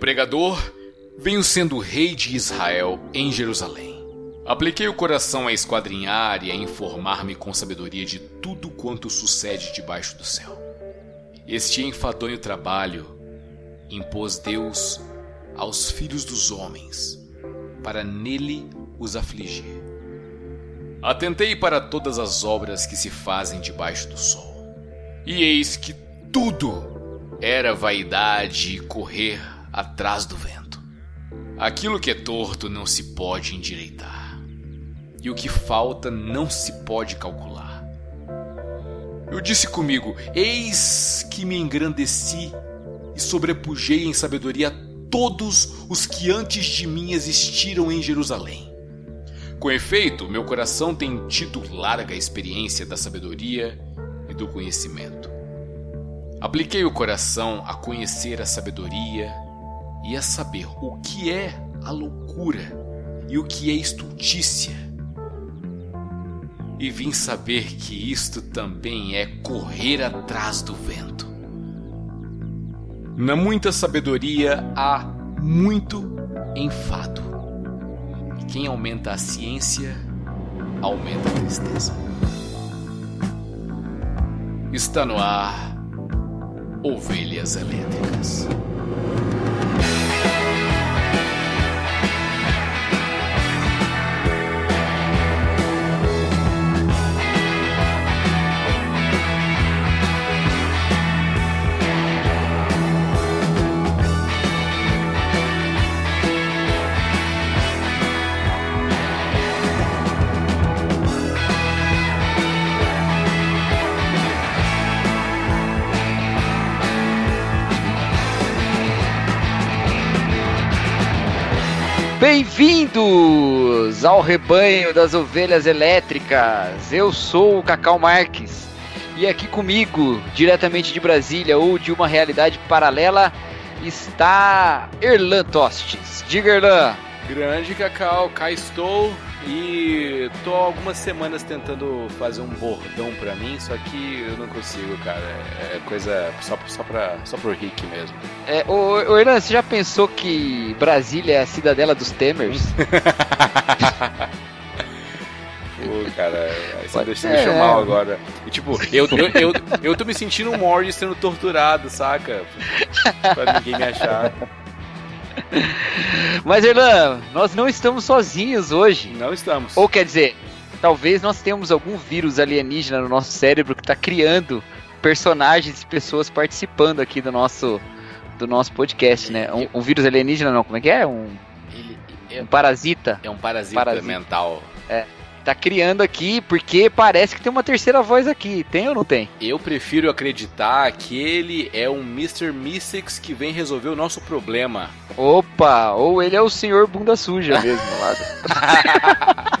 Pregador, venho sendo rei de Israel em Jerusalém. Apliquei o coração a esquadrinhar e a informar-me com sabedoria de tudo quanto sucede debaixo do céu. Este enfadonho trabalho impôs Deus aos filhos dos homens, para nele os afligir. Atentei para todas as obras que se fazem debaixo do sol, e eis que tudo era vaidade e correr atrás do vento. Aquilo que é torto não se pode endireitar, e o que falta não se pode calcular. Eu disse comigo: Eis que me engrandeci e sobrepujei em sabedoria todos os que antes de mim existiram em Jerusalém. Com efeito, meu coração tem tido larga experiência da sabedoria e do conhecimento. Apliquei o coração a conhecer a sabedoria e a saber o que é a loucura e o que é estultícia. E vim saber que isto também é correr atrás do vento. Na muita sabedoria há muito enfado. E quem aumenta a ciência, aumenta a tristeza. Está no ar Ovelhas Elétricas. Bem-vindos ao rebanho das ovelhas elétricas. Eu sou o Cacau Marques e aqui comigo, diretamente de Brasília ou de uma realidade paralela, está Erlan Tostes. Diga, Erlan. Grande Cacau, cá estou e tô algumas semanas tentando fazer um bordão pra mim, só que eu não consigo, cara. É coisa só, só, pra, só pro Rick mesmo. É, ô, ô Erlan, você já pensou que Brasília é a cidadela dos Temers? Pô, cara, aí você deixa me chamar agora. E, tipo, eu, eu, eu, eu tô me sentindo um Morris sendo torturado, saca? Pra ninguém me achar. Mas, Erlan, nós não estamos sozinhos hoje. Não estamos. Ou quer dizer, talvez nós tenhamos algum vírus alienígena no nosso cérebro que está criando personagens e pessoas participando aqui do nosso, do nosso podcast, né? Um, um vírus alienígena não, como é que é? Um, um parasita. É um parasita, Parasita. mental. É. Tá criando aqui porque parece que tem uma terceira voz aqui. Tem ou não tem? Eu prefiro acreditar que ele é um Mr. Mystics que vem resolver o nosso problema. Opa! Ou ele é o senhor bunda suja mesmo lá.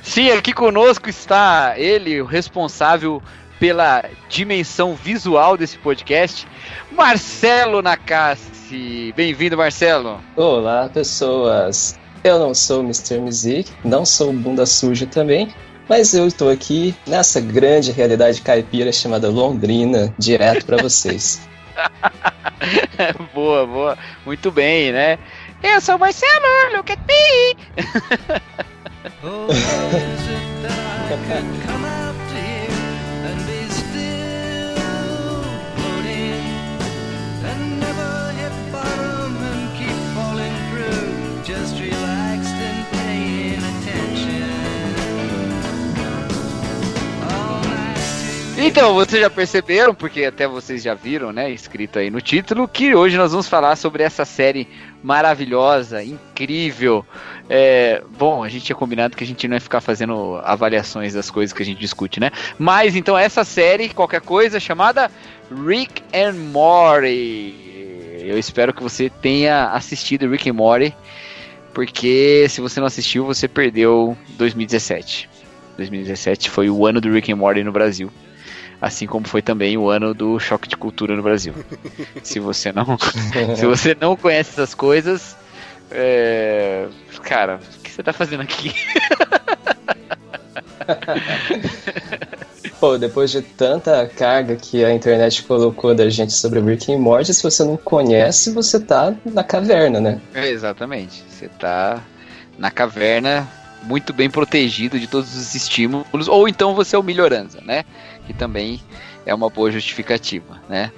Sim, aqui conosco está ele, o responsável pela dimensão visual desse podcast, Marcelo Nakassi. Bem-vindo, Marcelo. Olá, pessoas. Eu não sou o Mr. Music, não sou bunda suja também, mas eu estou aqui nessa grande realidade caipira chamada Londrina, direto para vocês. boa, boa. Muito bem, né? Eu sou o Marcelo, look at me! Então, vocês já perceberam, porque até vocês já viram, né, escrito aí no título, que hoje nós vamos falar sobre essa série maravilhosa, incrível. É, bom, a gente tinha combinado que a gente não ia ficar fazendo avaliações das coisas que a gente discute, né? Mas então essa série, qualquer coisa, chamada Rick and Morty. Eu espero que você tenha assistido Rick and Morty, porque se você não assistiu, você perdeu 2017. 2017 foi o ano do Rick and Morty no Brasil. Assim como foi também o ano do choque de cultura no Brasil. se você não, se você não conhece essas coisas, é, cara, o que você tá fazendo aqui? Pô, depois de tanta carga que a internet colocou da gente sobre Rick and Morty, se você não conhece, você tá na caverna, né? É, exatamente. Você tá na caverna, muito bem protegido de todos os estímulos, ou então você é o Melhoranza, né? Que também é uma boa justificativa, né?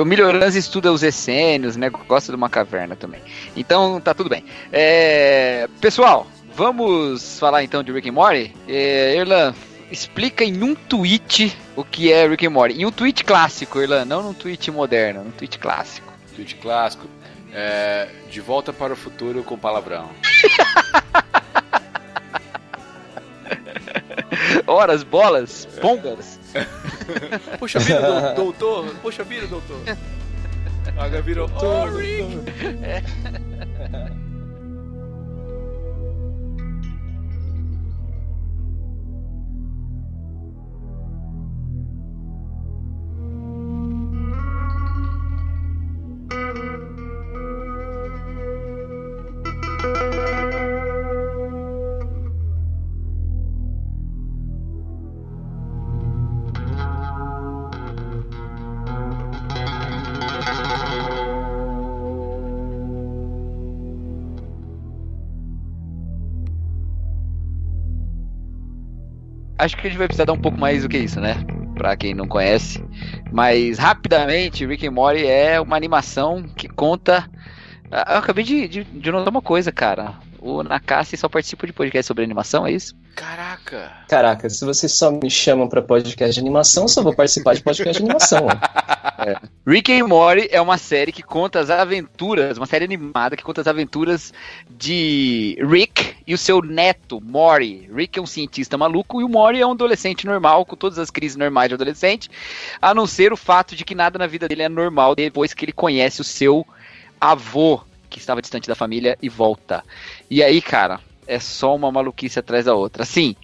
O Melhoranza estuda os essênios, né? Gosta de uma caverna também. Então tá tudo bem. É, Pessoal, vamos falar então de Rick and Morty? É, Irlan, explica em um tweet o que é Rick and Morty. Em um tweet clássico, Irlan, não num tweet moderno, num tweet clássico. Tweet clássico. É, de volta para o futuro com palavrão. Horas, bolas, bombas. Puxa vida, dou- doutor. Puxa vida, doutor. Agora virou. Oh, Rick. Acho que a gente vai precisar dar um pouco mais do que isso, né? Pra quem não conhece. Mas rapidamente, Rick and Morty é uma animação que conta. Ah, Eu acabei de, de, de notar uma coisa, cara. O Nakassi só participa de podcast sobre animação, é isso? Caraca. Caraca, se vocês só me chamam pra podcast de animação, só vou participar de podcast de animação. ó. Rick and Morty é uma série que conta as aventuras, uma série animada que conta as aventuras de Rick e o seu neto, Morty. Rick é um cientista maluco e o Morty é um adolescente normal, com todas as crises normais de adolescente, a não ser o fato de que nada na vida dele é normal depois que ele conhece o seu avô, que estava distante da família, e volta. E aí, cara, é só uma maluquice atrás da outra. Assim,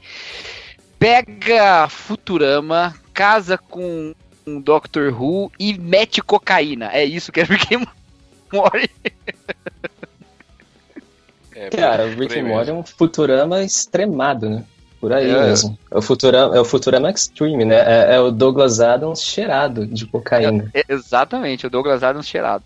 pega Futurama, casa com um Doctor Who e mete cocaína. É isso que é Rick and Morty. É, Cara, o Rick and. Morty é um Futurama extremado, né? Por aí É. mesmo. É o, Futurama, é o Futurama Extreme, né? É, é o Douglas Adams cheirado de cocaína. É, exatamente, o Douglas Adams cheirado.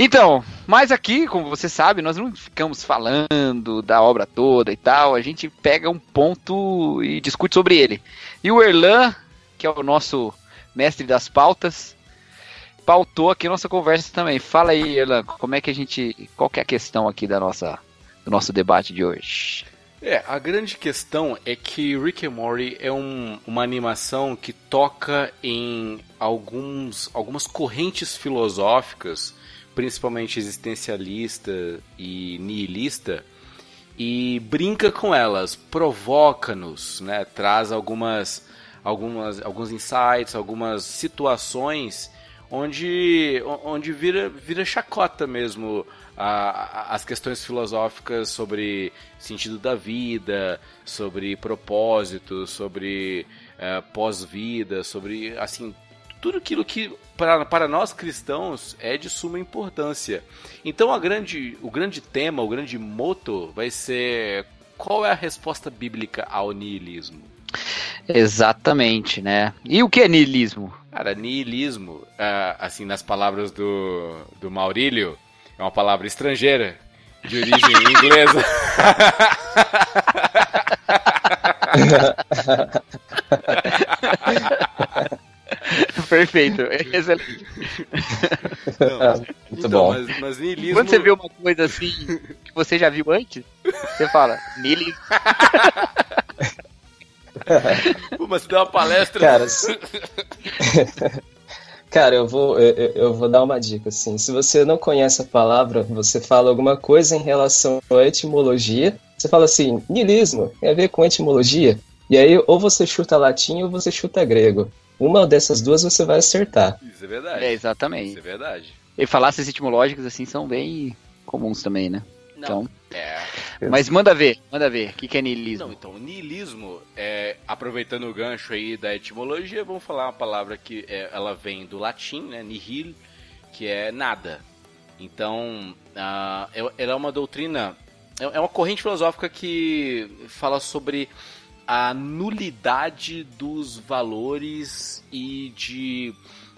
Então, mas aqui, como você sabe, nós não ficamos falando da obra toda e tal, a gente pega um ponto e discute sobre ele. E o Erlan, que é o nosso mestre das pautas, pautou aqui nossa conversa também. Fala aí, Erlan, como é que a gente. Qual é a questão aqui da nossa, do nosso debate de hoje? É, a grande questão é que Rick and Morty é um- uma animação que toca em alguns, algumas correntes filosóficas, principalmente existencialista e nihilista, e brinca com elas, provoca-nos, né? Traz algumas, algumas, alguns insights, algumas situações onde, onde vira, vira chacota mesmo a- a- as questões filosóficas sobre sentido da vida, sobre propósito, sobre eh, pós-vida, sobre assim tudo aquilo que para, para nós cristãos é de suma importância. Então a grande, o grande tema, o grande moto vai ser qual é a resposta bíblica ao niilismo? Exatamente, né? E o que é niilismo? Cara, niilismo, ah, assim, nas palavras do, do Maurílio, é uma palavra estrangeira, de origem inglesa. Perfeito. Excelente. Não, Muito então, bom. Mas, mas niilismo... Quando você vê uma coisa assim que você já viu antes, você fala, niilismo. Pô, mas você deu uma palestra... Cara, Cara, eu vou, eu, eu- vou dar uma dica, assim. Se você não conhece a palavra, você fala alguma coisa em relação à etimologia, você fala assim, niilismo, tem a ver com etimologia. E aí, ou você chuta latim ou você chuta grego. Uma dessas duas você vai acertar. Isso é verdade. É, Isso exatamente. é verdade. E falácias etimológicas assim são bem comuns também, né? Então, É. mas manda ver, manda ver. O que, que é Não, niilismo? então, niilismo, é, aproveitando o gancho aí da etimologia, vamos falar uma palavra que é, ela vem do latim, né, nihil, que é nada. Então, é- ela é uma doutrina, é é uma corrente filosófica que fala sobre a nulidade dos valores e de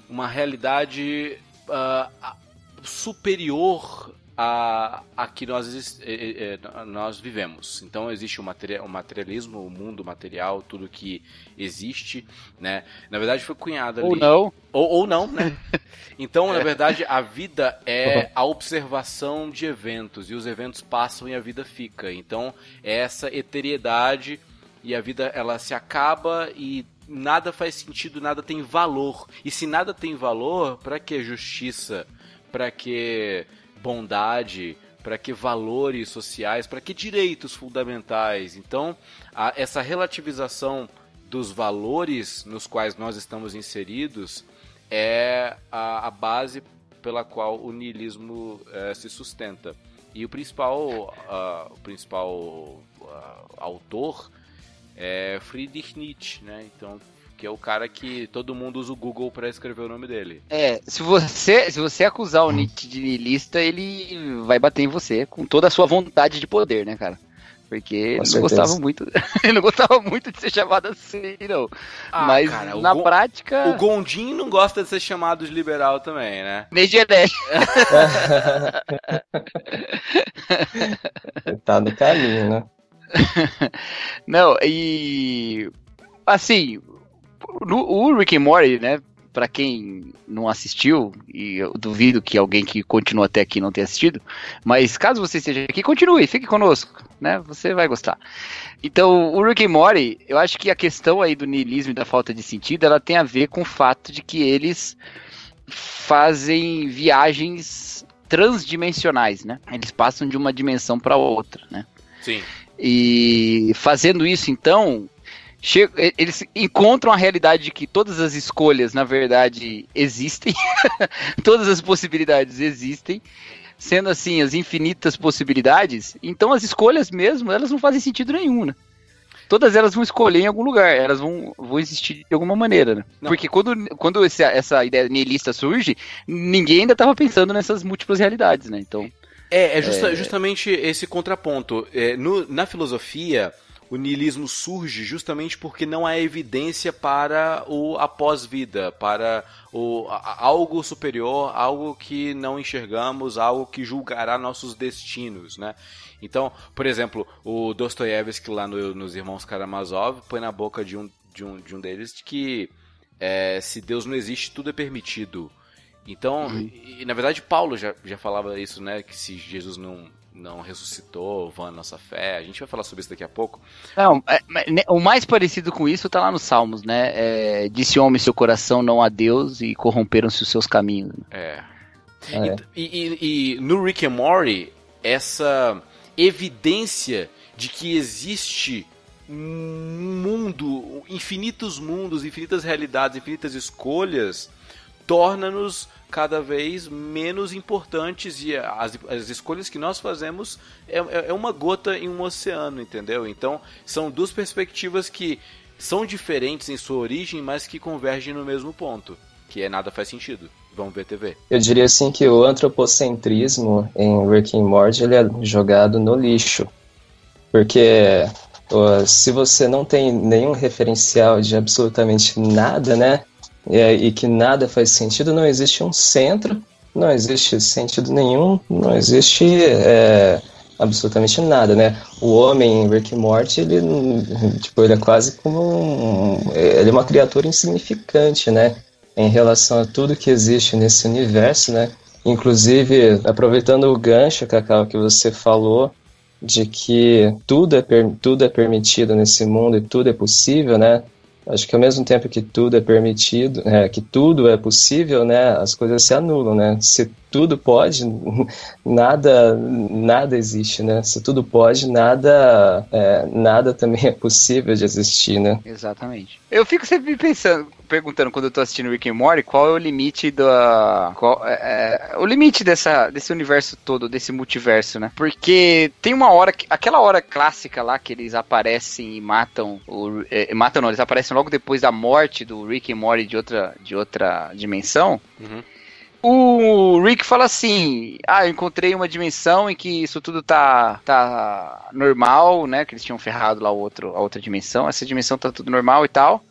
uma realidade a- superior a, a que nós, eh, eh, nós vivemos. Então existe o, materia- o materialismo, o mundo material, tudo que existe, né? Na verdade foi cunhado ali. Ou não. Ou, ou não, né? Então, na verdade, a vida é a observação de eventos. E os eventos passam e a vida fica. Então, é essa eteriedade e a vida ela se acaba e nada faz sentido, nada tem valor. E se nada tem valor, para que justiça? Para que bondade? Para que valores sociais? Para que direitos fundamentais? Então, a- essa relativização dos valores nos quais nós estamos inseridos é a, a base pela qual o niilismo eh, se sustenta. E o principal, ah, o principal ah, autor é Friedrich Nietzsche, né? Então, que é o cara que todo mundo usa o Google para escrever o nome dele. É, se você, se você acusar o Nietzsche de niilista, ele vai bater em você com toda a sua vontade de poder, né, cara? Porque ele não gostava muito. ele não gostava muito de ser chamado assim, não. Ah, Mas cara, na Gon- prática. O Gondim não gosta de ser chamado de liberal também, né? Nem genérico. tá no caminho, né? Não, e. Assim, no- o Rick and Morty, né? Pra quem não assistiu, e eu duvido que alguém que continua até aqui não tenha assistido, mas caso você esteja aqui, continue, fique conosco, né? Você vai gostar. Então, o Rick and Morty, eu acho que a questão aí do niilismo e da falta de sentido, ela tem a ver com o fato de que eles fazem viagens transdimensionais, né? Eles passam de uma dimensão para outra, né? Sim. E fazendo isso, então, che- e- eles encontram a realidade de que todas as escolhas, na verdade, existem, todas as possibilidades existem, sendo assim as infinitas possibilidades. Então, as escolhas mesmo, elas não fazem sentido nenhum, né? Todas elas vão escolher em algum lugar, elas vão, vão existir de alguma maneira, né? Porque quando, quando esse- essa ideia niilista surge, ninguém ainda estava pensando nessas múltiplas realidades, né? Então, É, é justa- justamente esse contraponto. É, no- na filosofia, o niilismo surge justamente porque não há evidência para o após-vida, para o, a- algo superior, algo que não enxergamos, algo que julgará nossos destinos, né? Então, por exemplo, o Dostoiévski lá no- nos Irmãos Karamazov põe na boca de um, de um, de um deles de que é, se Deus não existe, tudo é permitido. Então, e, e, na verdade, Paulo já, já falava isso, né? Que se Jesus não, não ressuscitou, vã a nossa fé. A gente vai falar sobre isso daqui a pouco. Não, é, né, o mais parecido com isso tá lá nos Salmos, né? É, Disse o homem seu coração não a Deus e corromperam-se os seus caminhos. É. É. E, e- e no Rick and Morty, essa evidência de que existe um mundo, infinitos mundos, infinitas realidades, infinitas escolhas, torna-nos cada vez menos importantes e as, as escolhas que nós fazemos é, é- é uma gota em um oceano, entendeu? Então, são duas perspectivas que são diferentes em sua origem, mas que convergem no mesmo ponto, que é nada faz sentido. Vamos ver TV. Eu diria assim que o antropocentrismo em Rick and Morty ele é jogado no lixo. Porque se você não tem nenhum referencial de absolutamente nada, né? E, e que nada faz sentido, não existe um centro, não existe sentido nenhum, não existe é, absolutamente nada, né? O homem em Rick and Morty, ele, tipo, ele é quase como um, ele é uma criatura insignificante, né? Em relação a tudo que existe nesse universo, né? Inclusive, aproveitando o gancho, Cacau, que você falou, de que tudo é, tudo é permitido nesse mundo e tudo é possível, né? Acho que ao mesmo tempo que tudo é permitido, é, que tudo é possível, né? As coisas se anulam, né? Se tudo pode, nada, nada existe, né? Se tudo pode, nada, é, nada também é possível de existir, né? Exatamente. Eu fico sempre pensando, perguntando quando eu tô assistindo Rick and Morty, qual é o limite da. Qual, é, é, o limite dessa, desse universo todo, desse multiverso, né? Porque tem uma hora, que, aquela hora clássica lá que eles aparecem e matam. O, é, matam não, eles aparecem logo depois da morte do Rick and Morty de outra, de outra dimensão. Uhum. O Rick fala assim: Ah, eu encontrei uma dimensão em que isso tudo tá, tá normal, né? Que eles tinham ferrado lá outro, a outra dimensão. Essa dimensão tá tudo normal e tal.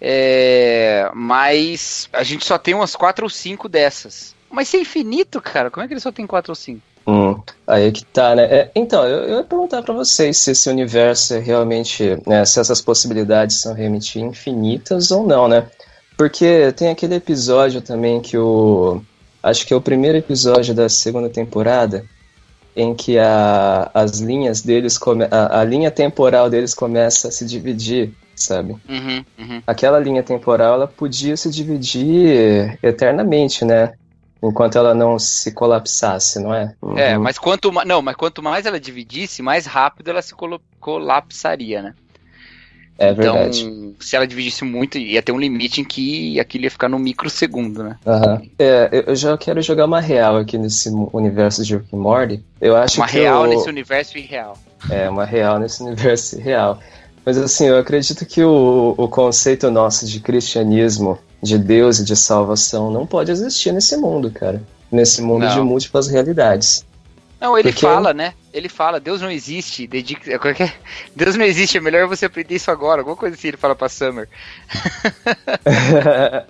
É, mas a gente só tem umas quatro ou cinco dessas. Mas se é infinito, cara, como é que ele só tem quatro ou cinco? Hum, aí que tá, né? É, então, eu, eu ia perguntar pra vocês se esse universo é realmente, né, se essas possibilidades são realmente infinitas ou não, né? Porque tem aquele episódio também que o. Acho que é o primeiro episódio da segunda temporada, em que a, as linhas deles. Come, a, a linha temporal deles começa a se dividir, sabe? Uhum, uhum. Aquela linha temporal ela podia se dividir eternamente, né? Enquanto ela não se colapsasse, não é? É, Uhum. mas quanto não, mas quanto mais ela dividisse, mais rápido ela se colapsaria, né? É então, verdade. se ela dividisse muito, ia ter um limite em que aquilo ia ficar no microsegundo, né? Aham. É, eu- eu já quero jogar uma real aqui nesse universo de Rick and Morty. Eu acho Uma que real o- nesse universo irreal. É, uma real nesse universo real. Mas assim, eu acredito que o, o conceito nosso de cristianismo, de Deus e de salvação não pode existir nesse mundo, cara. Nesse mundo Não. de múltiplas realidades. Não, ele Porque- fala, né? Ele fala, Deus não existe, como é que é? Deus não existe, é melhor você aprender isso agora, alguma coisa assim ele fala pra Summer.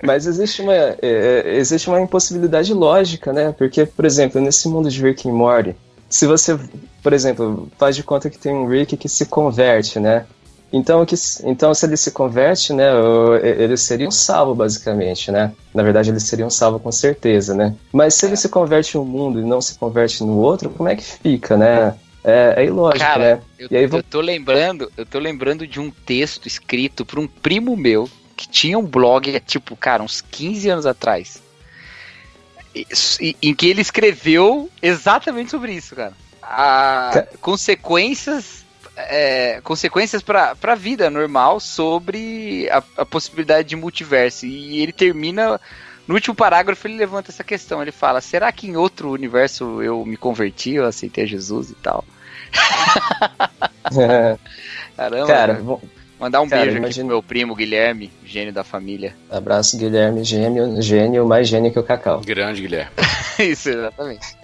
Mas existe uma, é, é, existe uma impossibilidade lógica, né? Porque, por exemplo, nesse mundo de Rick and Morty, se você, por exemplo, faz de conta que tem um Rick que se converte, né? Então, que, então se ele se converte, né, o- eles seriam salvos, basicamente, né? Na verdade, eles seriam salvos com certeza, né? Mas se ele se converte em um mundo e não se converte no outro, como é que fica, né? É, é ilógico, Cara, né? Eu, E aí eu tô lembrando, eu tô lembrando de um texto escrito por um primo meu que tinha um blog, tipo, cara, uns 15 anos atrás. Em que ele escreveu exatamente sobre isso, cara. A- consequências é, consequências para a vida normal sobre a, a possibilidade de multiverso. E ele termina. No último parágrafo, ele levanta essa questão. Ele fala: será que em outro universo eu me converti, eu aceitei Jesus e tal? Caramba, Cara, bom, mandar um cara, beijo aqui imagina- pro meu primo Guilherme, gênio da família. abraço, Guilherme, gênio, gênio, mais gênio que o Cacau. Grande Guilherme. Isso, exatamente.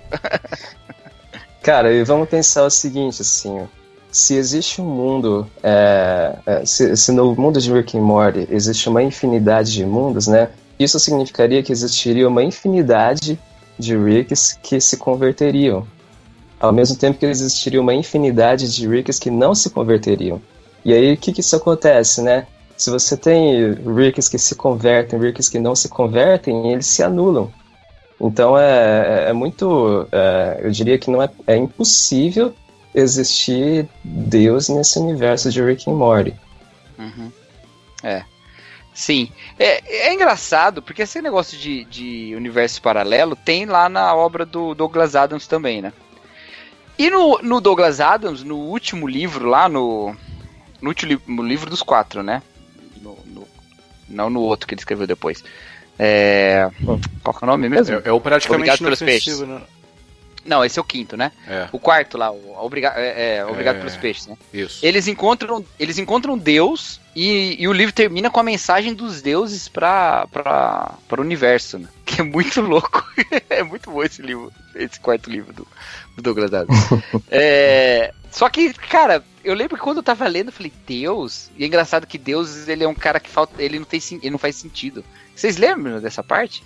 Cara, e vamos pensar o seguinte, assim, ó. Se existe um mundo, é, é, se, se no mundo de Rick and Morty existe uma infinidade de mundos, né? Isso significaria que existiria uma infinidade de Ricks que se converteriam, ao mesmo tempo que existiria uma infinidade de Ricks que não se converteriam. E aí, o que que isso acontece, né? Se você tem Ricks que se convertem, Ricks que não se convertem, eles se anulam. Então é, é- é muito. é, eu diria que não é, é impossível existir Deus nesse universo de Rick and Morty. Uhum. É. Sim. É, é engraçado, porque esse negócio de, de universo paralelo tem lá na obra do Douglas Adams também, né? E no, no Douglas Adams, no último livro lá, no, no último livro dos quatro, né? No- no- não no outro que ele escreveu depois. É, qual que é o nome mesmo? É, é o praticamente Obrigado pelos inofensivo, né? Não, esse é o quinto, né? É, O quarto lá, o obriga é, é, Obrigado É. pelos peixes, né? isso. Eles encontram, eles encontram Deus e, e o livro termina com a mensagem dos deuses para o universo, né? Que é muito louco. é muito bom esse livro, esse quarto livro do, do Douglas Adams. É, só que, cara, eu lembro que quando eu tava lendo, eu falei, Deus? E é engraçado que Deus, ele é um cara que falta, ele não tem, ele não faz sentido. Vocês lembram dessa parte?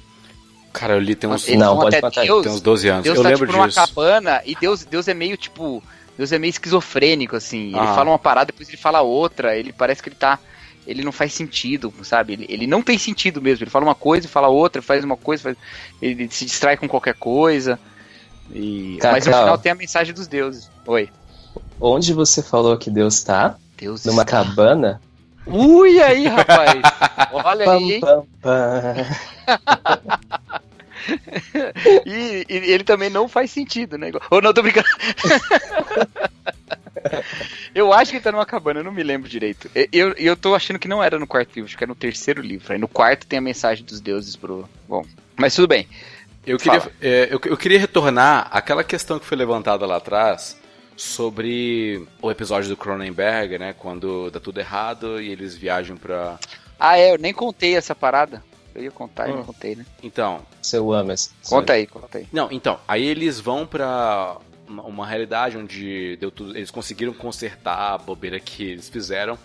Cara, eu li tem uns, Não, pode até. Deus, tem uns 12 anos. Deus eu tá lembro tipo numa disso. cabana e Deus, Deus é meio tipo. Deus é meio esquizofrênico, assim. Ele Ah. fala uma parada, depois ele fala outra. Ele parece que ele tá. Ele não faz sentido, sabe? Ele, ele não tem sentido mesmo. Ele fala uma coisa e fala outra, faz uma coisa, faz- ele se distrai com qualquer coisa. E... Cacau. Mas no final tem a mensagem dos deuses. Oi. Onde você falou que Deus tá? Deus Numa está- cabana? Ui, aí, rapaz! Olha aí, hein? E, e ele também não faz sentido, né? Ou não, tô brincando. eu acho que ele tá numa cabana, eu não me lembro direito. Eu, eu tô achando que não era no quarto livro, acho que é no terceiro livro. Aí no quarto tem a mensagem dos deuses pro. Bom, mas tudo bem. Eu queria, é, eu, eu queria retornar àquela questão que foi levantada lá atrás sobre o episódio do Cronenberg, né? Quando dá tudo errado e eles viajam pra. Ah, é, eu nem contei essa parada. Eu ia contar e não Hum. contei, né? Então, Seu Amas. Conta aí, conta aí. Não, então, aí eles vão pra uma, uma realidade onde deu tudo, eles conseguiram consertar a bobeira que eles fizeram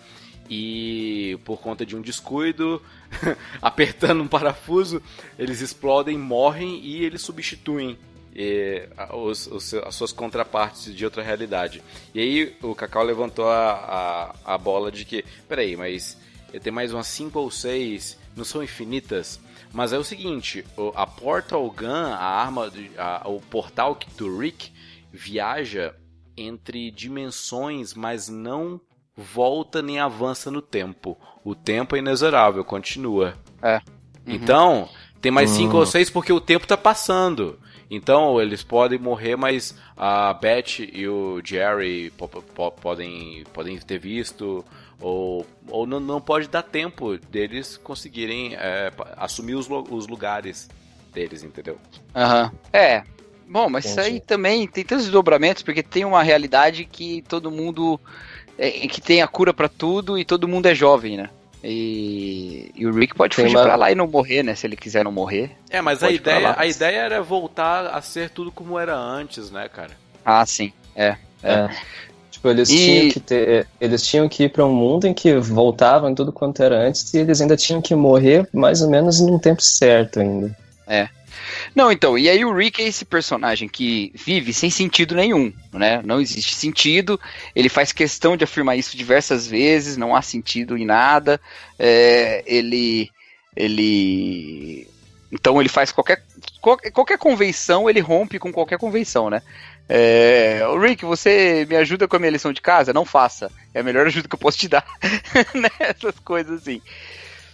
e por conta de um descuido, apertando um parafuso, eles explodem, morrem e eles substituem eh, a- os- os- as suas contrapartes de outra realidade. E aí o Cacau levantou a, a, a bola de que, peraí, mas eu tenho mais umas 5 ou 6, não são infinitas? Mas é o seguinte, o- a Portal Gun, a arma, a- o portal que- do Rick viaja entre dimensões, mas não volta nem avança no tempo. O tempo é inexorável, continua. É. Uhum. Então, tem mais cinco Hum. ou seis porque o tempo tá passando. Então, eles podem morrer, mas a Beth e o Jerry po- po- podem, podem ter visto. Ou, ou não, não pode dar tempo deles conseguirem é, assumir os, os lugares deles, entendeu? Aham. É. Bom, mas isso Entendi. aí também tem tantos desdobramentos, porque tem uma realidade que todo mundo. é, que tem a cura pra tudo e todo mundo é jovem, né? E, e o Rick pode Tem fugir uma- pra lá e não morrer, né? Se ele quiser não morrer. É, mas a ideia, a ideia era voltar a ser tudo como era antes, né, cara? Ah, sim. É. É. Tipo, eles E- tinham que ter. Eles tinham que ir pra um mundo em que voltavam em tudo quanto era antes e eles ainda tinham que morrer mais ou menos num tempo certo ainda. Não, então, e aí o Rick é esse personagem que vive sem sentido nenhum, né? Não existe sentido, ele faz questão de afirmar isso diversas vezes, não há sentido em nada, é, ele, ele, então ele faz qualquer, qualquer, convenção, ele rompe com qualquer convenção, né? É, "Ô, Rick, você me ajuda com a minha lição de casa? Não faça, é a melhor ajuda que eu posso te dar, né? Essas coisas assim.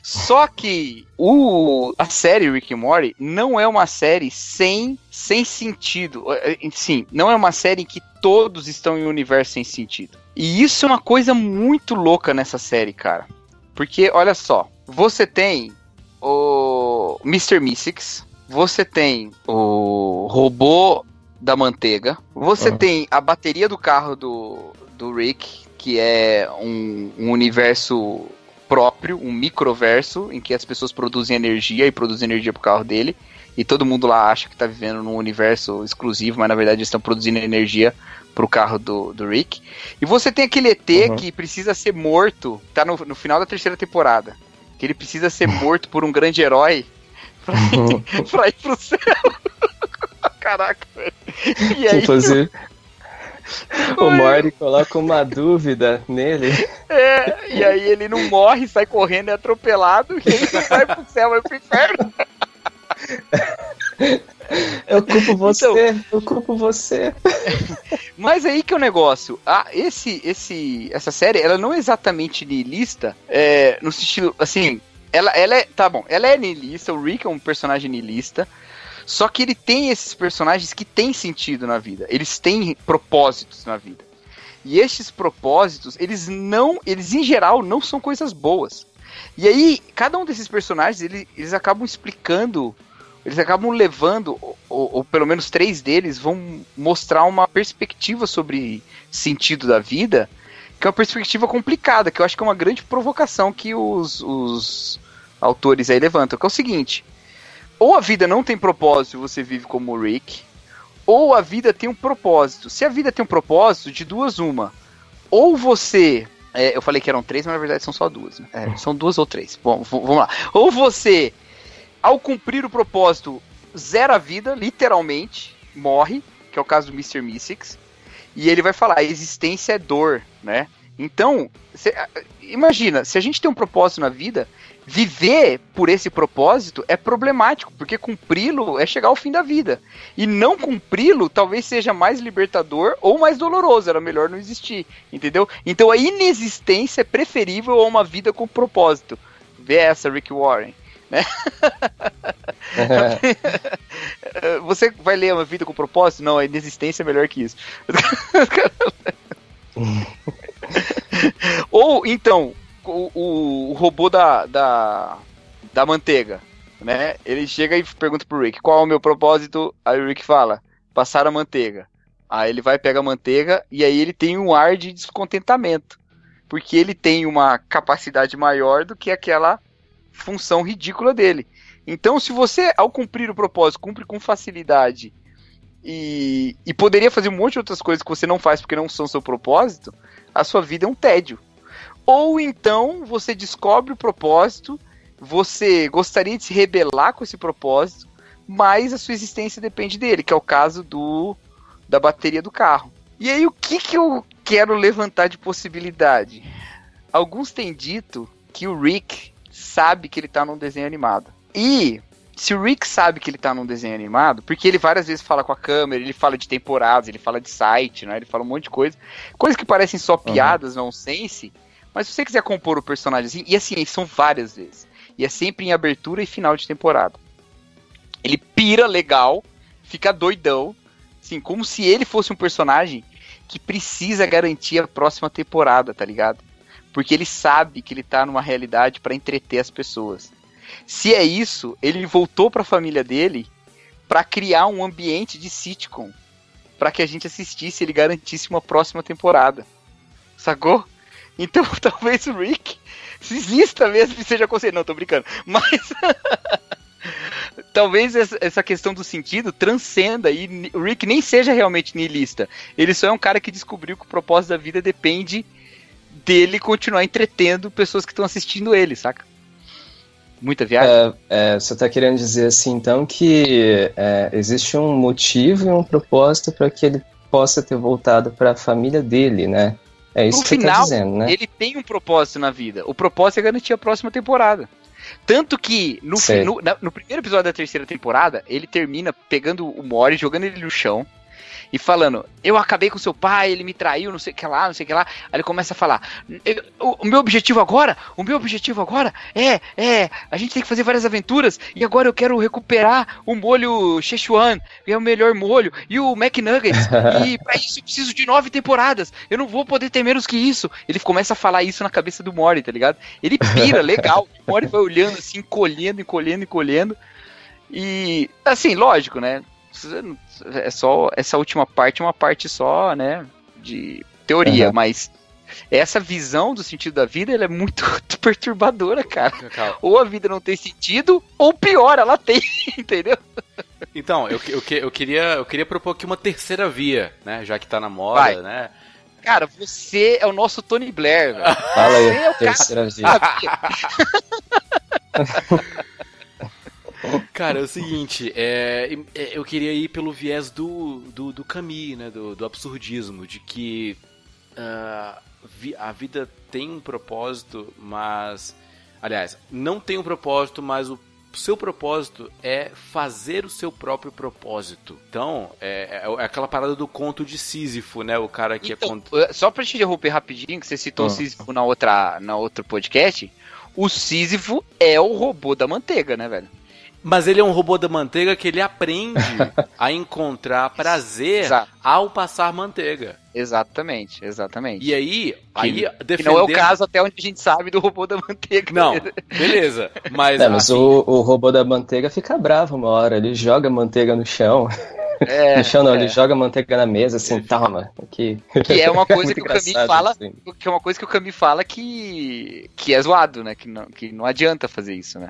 Só que o, a série Rick and Morty não é uma série sem, sem sentido. Eh, eh, Sim, não é uma série em que todos estão em um universo sem sentido. E isso é uma coisa muito louca nessa série, cara. Porque, olha só, você tem o Mr. Mystics, você tem o robô da manteiga, você Uhum. tem a bateria do carro do, do Rick, que é um, um universo próprio, um microverso, em que as pessoas produzem energia e produzem energia pro carro dele. E todo mundo lá acha que tá vivendo num universo exclusivo, mas na verdade eles estão produzindo energia pro carro do, do Rick. E você tem aquele ET Uhum. que precisa ser morto, tá no, no final da terceira temporada. Que ele precisa ser morto por um grande herói pra, pra ir pro céu. Caraca, velho. E aí, Inclusive, o Morty coloca uma dúvida nele. é, e aí ele não morre, sai correndo, é atropelado, e ele vai pro céu, vai pro inferno. Eu culpo você, eu culpo você. Mas aí que é o negócio. Ah, esse, esse, essa série, ela não é exatamente niilista, é, no sentido, assim, ela, ela é, tá bom, ela é niilista, o Rick é um personagem niilista, só que ele tem esses personagens que têm sentido na vida, eles têm propósitos na vida. E estes propósitos, eles não, eles em geral não são coisas boas. E aí, cada um desses personagens, ele- eles acabam explicando eles acabam levando, ou- ou pelo menos três deles vão mostrar uma perspectiva sobre sentido da vida, que é uma perspectiva complicada, que eu acho que é uma grande provocação que os, os autores aí levantam, que é o seguinte: ou a vida não tem propósito e você vive como o Rick, ou a vida tem um propósito. Se a vida tem um propósito, de duas uma. Ou você. é, eu falei que eram três, mas na verdade são só duas. né? É, são duas ou três. Bom, vamos lá. Ou você ao cumprir o propósito, zera a vida, literalmente, morre, que é o caso do Mr. Mystics, e ele vai falar, a existência é dor, né? Então, cê- imagina, se a gente tem um propósito na vida, viver por esse propósito é problemático, porque cumpri-lo é chegar ao fim da vida. E não cumpri-lo talvez seja mais libertador ou mais doloroso, era melhor não existir, entendeu? Então a inexistência é preferível a uma vida com propósito. Vê essa, Rick Warren. Eh, Você vai ler uma vida com propósito? Não, a inexistência é melhor que isso. Ou, então, o, o- o robô da, da, da manteiga, né? Ele chega e pergunta pro Rick, qual é o meu propósito? Aí o Rick fala, passar a manteiga. Aí ele vai, pega a manteiga, e aí ele tem um ar de descontentamento. Porque ele tem uma capacidade maior do que aquela função ridícula dele. Então, se você, ao cumprir o propósito, cumpre com facilidade e, e poderia fazer um monte de outras coisas que você não faz porque não são seu propósito, a sua vida é um tédio. Ou então você descobre o propósito, você gostaria de se rebelar com esse propósito, mas a sua existência depende dele, que é o caso do da bateria do carro. E aí o que que eu quero levantar de possibilidade? Alguns têm dito que o Rick sabe que ele tá num desenho animado. E se o Rick sabe que ele tá num desenho animado, porque ele várias vezes fala com a câmera, ele fala de temporadas, ele fala de site, né? Ele fala um monte de coisa. Coisas que parecem só piadas, nonsense. Mas se você quiser compor o personagem assim, e assim, são várias vezes. E é sempre em abertura e final de temporada. Ele pira legal, fica doidão, assim, como se ele fosse um personagem que precisa garantir a próxima temporada, tá ligado? Porque ele sabe que ele tá numa realidade pra entreter as pessoas. Se é isso, ele voltou pra família dele pra criar um ambiente de sitcom pra que a gente assistisse e ele garantisse uma próxima temporada. Sacou? Então talvez o Rick exista mesmo e seja conselheiro. Não, tô brincando. Mas talvez essa- questão do sentido transcenda e o Rick nem seja realmente niilista. Ele só é um cara que descobriu que o propósito da vida depende dele continuar entretendo pessoas que estão assistindo ele, saca? Muita viagem. É, é, você está querendo dizer assim, então, que é, existe um motivo e um propósito para que ele possa ter voltado para a família dele, né? É isso No que está final, dizendo, né? Ele tem um propósito na vida. O propósito é garantir a próxima temporada. Tanto que no, no, na- no primeiro episódio da terceira temporada, ele termina pegando o Mori, jogando ele no chão e falando: Eu acabei com seu pai, ele me traiu, não sei o que lá, não sei o que lá. Aí ele começa a falar: "Eu- o, o meu objetivo agora, o meu objetivo agora é, é, a gente tem que fazer várias aventuras e agora eu quero recuperar o molho Szechuan, que é o melhor molho, e o McNuggets. e pra isso eu preciso de nove temporadas. Eu não vou poder ter menos que isso. Ele começa a falar isso na cabeça do Mori, tá ligado? Ele pira, legal. O Mori vai olhando assim, encolhendo, encolhendo, encolhendo. E, assim, lógico, né? É só essa última parte, é uma parte só, né? De teoria, Uhum. mas essa visão do sentido da vida ela é muito perturbadora, cara. Cacau. Ou a vida não tem sentido, ou pior, ela tem, entendeu? Então, eu, eu, que- eu, queria, eu queria propor aqui uma terceira via, né? Já que tá na moda, Vai. né? Cara, você é o nosso Tony Blair, velho. Fala aí, Você é o cara- terceira via. Cara, é o seguinte, é, é, eu queria ir pelo viés do, do, do Camus, né? Do, do absurdismo, de que vi- a vida tem um propósito, mas. Aliás, não tem um propósito, mas o seu propósito é fazer o seu próprio propósito. Então, é, é- é aquela parada do conto de Sísifo, né? O cara que é Então, cont- eh, só pra te interromper rapidinho, que você citou o Ah. Sísifo na outra, na outro podcast, o Sísifo é o robô da manteiga, né, velho? Mas ele é um robô da manteiga que ele aprende a encontrar prazer Exato. ao passar manteiga. Exatamente, exatamente. E aí, aí que defendendo... não é o caso até onde a gente sabe do robô da manteiga. Não, beleza. Mas, Não, mas assim, o, o robô da manteiga fica bravo uma hora, ele joga manteiga no chão. É, no chão não, é. ele joga manteiga na mesa, assim, toma, aqui. Que é uma coisa Muito que o Camus engraçado, fala, assim. que é uma coisa que o Camus fala que que é zoado, né? Que não, que não adianta fazer isso, né?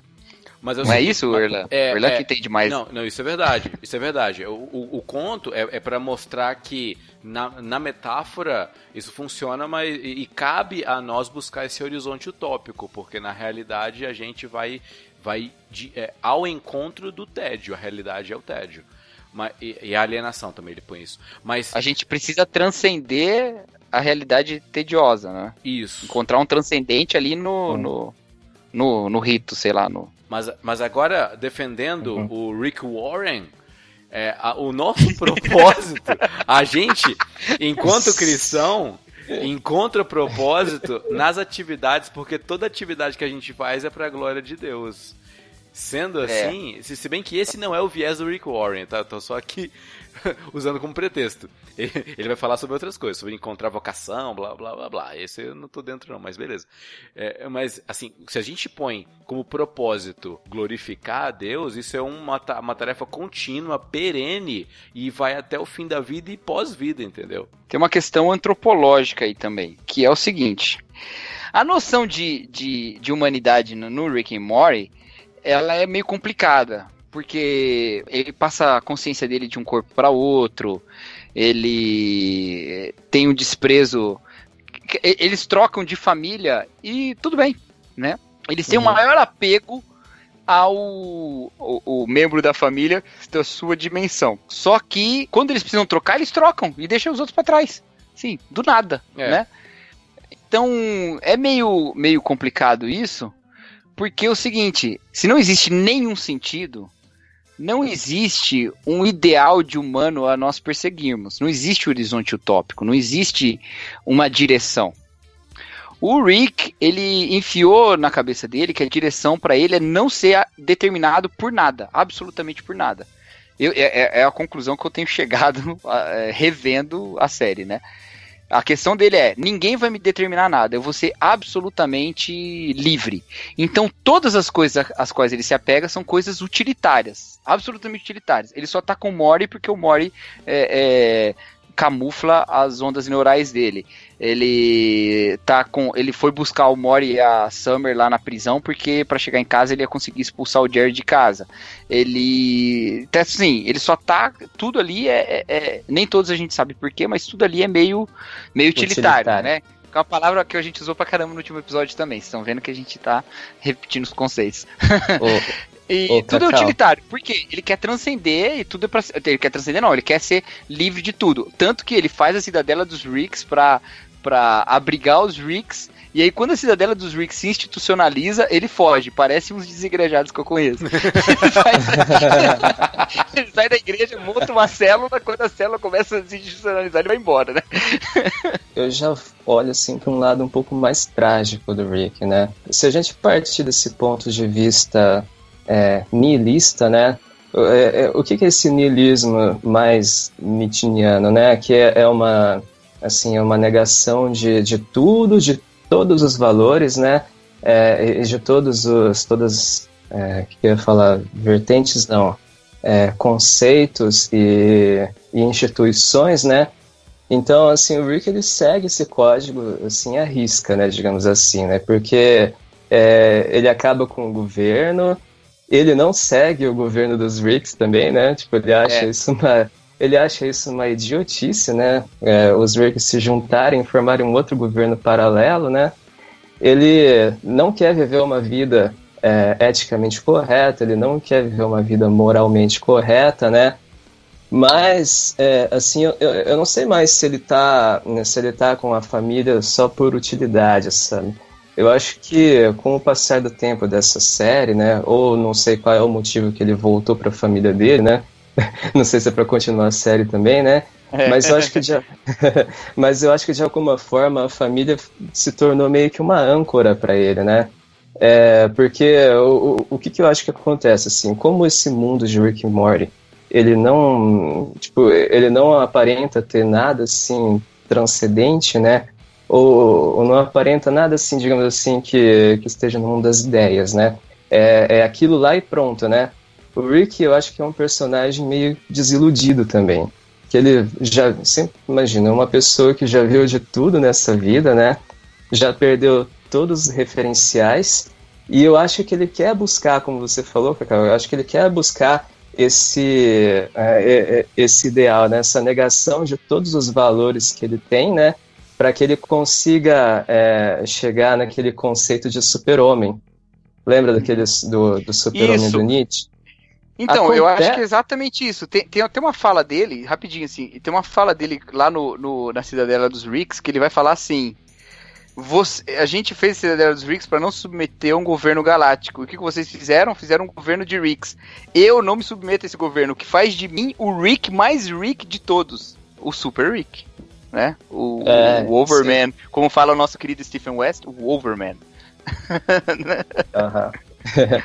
Mas Não é sei- isso, Erlan? É, Erlan é. que entende mais. Não, não, isso é verdade. Isso é verdade. O, o, o conto é, é para mostrar que na, na metáfora isso funciona, mas e, e cabe a nós buscar esse horizonte utópico, porque na realidade a gente vai vai de- é, ao encontro do tédio. A realidade é o tédio. Mas, e, e a alienação também ele põe isso. Mas A gente precisa transcender a realidade tediosa, né? isso. Encontrar um transcendente ali no, Uhum. no, no, no rito, sei lá, no. Mas, mas agora, defendendo Uhum. o Rick Warren, é, a- o nosso propósito, a gente, enquanto cristão, encontra propósito nas atividades, porque toda atividade que a gente faz é pra glória de Deus. Sendo É. assim, se, se bem que esse não é o viés do Rick Warren, tá? Tô só aqui usando como pretexto. Ele vai falar sobre outras coisas, sobre encontrar vocação, blá blá blá blá. Esse eu não tô dentro não, mas beleza. É, mas, assim, se a gente põe como propósito glorificar a Deus, isso é uma, uma tarefa contínua, perene, e vai até o fim da vida e pós-vida, entendeu? Tem uma questão antropológica aí também, que é o seguinte: a noção de, de, de humanidade no, no Rick and Morty ela é meio complicada, porque ele passa a consciência dele de um corpo para outro, ele tem um desprezo. Eles trocam de família e tudo bem, né? Eles têm um Uhum. maior apego ao o, o membro da família da sua dimensão. Só que quando eles precisam trocar, eles trocam e deixam os outros para trás. Sim, do nada, É. né? Então é meio, meio complicado isso, porque é o seguinte: se não existe nenhum sentido, não existe um ideal de humano a nós perseguirmos. Não existe horizonte utópico, não existe uma direção. O Rick, ele enfiou na cabeça dele que a direção para ele é não ser determinado por nada, absolutamente por nada. Eu- é, é- é a conclusão que eu tenho chegado é, revendo a série, né? A questão dele é: ninguém vai me determinar nada, eu vou ser absolutamente livre. Então, todas as coisas às quais ele se apega são coisas utilitárias, absolutamente utilitárias. Ele só tá com o Mori porque o Mori é, é, camufla as ondas neurais dele. Ele tá com, ele foi buscar o Mori e a Summer lá na prisão porque para chegar em casa ele ia conseguir expulsar o Jerry de casa. Ele, até assim, ele só tá tudo ali é, é- é- nem todos a gente sabe porquê, mas tudo ali é meio meio utilitário, Utilitário. né? É uma palavra que a gente usou pra caramba no último episódio também. Vocês estão vendo que a gente tá repetindo os conceitos. Ô, E Ô, tudo é Cacau. utilitário. Por quê? Ele quer transcender e tudo é pra. Ele quer transcender, não, ele quer ser livre de tudo. Tanto que ele faz a cidadela dos Ricks pra, pra abrigar os Ricks. E aí, quando a cidadela dos Ricks se institucionaliza, ele foge. Parece uns desigrejados que eu conheço. ele, sai, ele sai da igreja, monta uma célula. Quando a célula começa a se institucionalizar, ele vai embora, né? eu já olho assim para um lado um pouco mais trágico do Rick, né? Se a gente partir desse ponto de vista é, nihilista, né? É, é, o que, que é esse nihilismo mais nietzscheano, né? Que é, é uma assim é uma negação de, de tudo, de todos os valores, né? É, e de todos os todas é, que eu ia falar vertentes não é, conceitos e, e instituições, né? Então, assim, o Rick ele segue esse código assim à risca, né, digamos assim, né? Porque é, ele acaba com o governo, ele não segue o governo dos Ricks também, né? Tipo, ele acha É. isso uma ele acha isso uma idiotice, né? É, os Ricks se juntarem, formarem um outro governo paralelo, né? Ele não quer viver uma vida é, eticamente correta, ele não quer viver uma vida moralmente correta, né? Mas, é, assim, eu eu não sei mais se ele tá, né, se ele tá com a família só por utilidade, sabe? Eu acho que com o passar do tempo dessa série, né, ou não sei qual é o motivo que ele voltou para a família dele, né? não sei se é para continuar a série também, né? Mas eu acho que de, mas eu acho que de alguma forma a família se tornou meio que uma âncora para ele, né? É, porque o, o, o que, que eu acho que acontece assim, como esse mundo de Rick and Morty, ele não, tipo, ele não aparenta ter nada assim transcendente, né? Ou, ou não aparenta nada assim, digamos assim, que, que esteja no mundo das ideias, né? É, é aquilo lá e pronto, né? O Rick, eu acho que é um personagem meio desiludido também. Que ele já, sempre imagina, uma pessoa que já viu de tudo nessa vida, né? Já perdeu todos os referenciais. E eu acho que ele quer buscar, como você falou, Cacau, eu acho que ele quer buscar esse, é, é, esse ideal, né? essa negação de todos os valores que ele tem, né? Para que ele consiga é, chegar naquele conceito de super-homem. Lembra daqueles do, do super-homem do Nietzsche? Então, eu Aconte- acho que é exatamente isso. Tem, tem até uma fala dele, rapidinho assim, tem uma fala dele lá no, no- na Cidadela dos Ricks que ele vai falar assim: você, a gente fez a Cidadela dos Ricks para não submeter a um governo galáctico. E o que que vocês fizeram? Fizeram um governo de Ricks. Eu não me submeto a esse governo, que faz de mim o Rick mais Rick de todos. O Super Rick. Né? O, É, o Overman, como fala o nosso querido Stephen West, o Overman. Aham.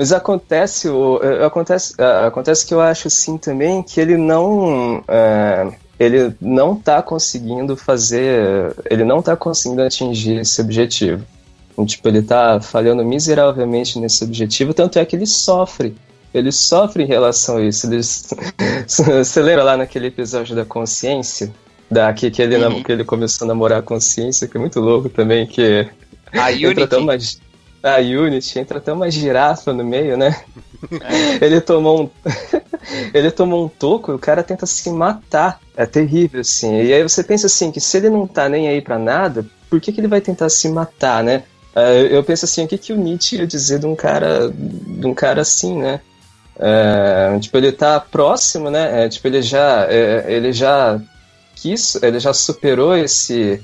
Mas acontece, o, eh, acontece, ah, acontece que eu acho assim também que ele não eh, ele não tá conseguindo fazer, ele não tá conseguindo atingir esse objetivo. Então, Tipo, ele tá falhando miseravelmente nesse objetivo, tanto é que ele sofre. Ele sofre em relação a isso. Ele- Você lembra lá naquele episódio da consciência? Da, que, ele, Uhum. que ele começou a namorar a consciência, que é muito louco também, que A Unity. A Unity, entra até uma girafa no meio, né? Ele tomou um. ele tomou um toco e o cara tenta se matar. É terrível, assim. E aí você pensa assim, que se ele não tá nem aí pra nada, por que, que ele vai tentar se matar, né? Uh, eu penso assim, o que, que o Nietzsche ia dizer de um cara, de um cara assim, né? Uh, tipo, ele tá próximo, né? É, tipo, ele já, é, ele já quis, ele já superou esse,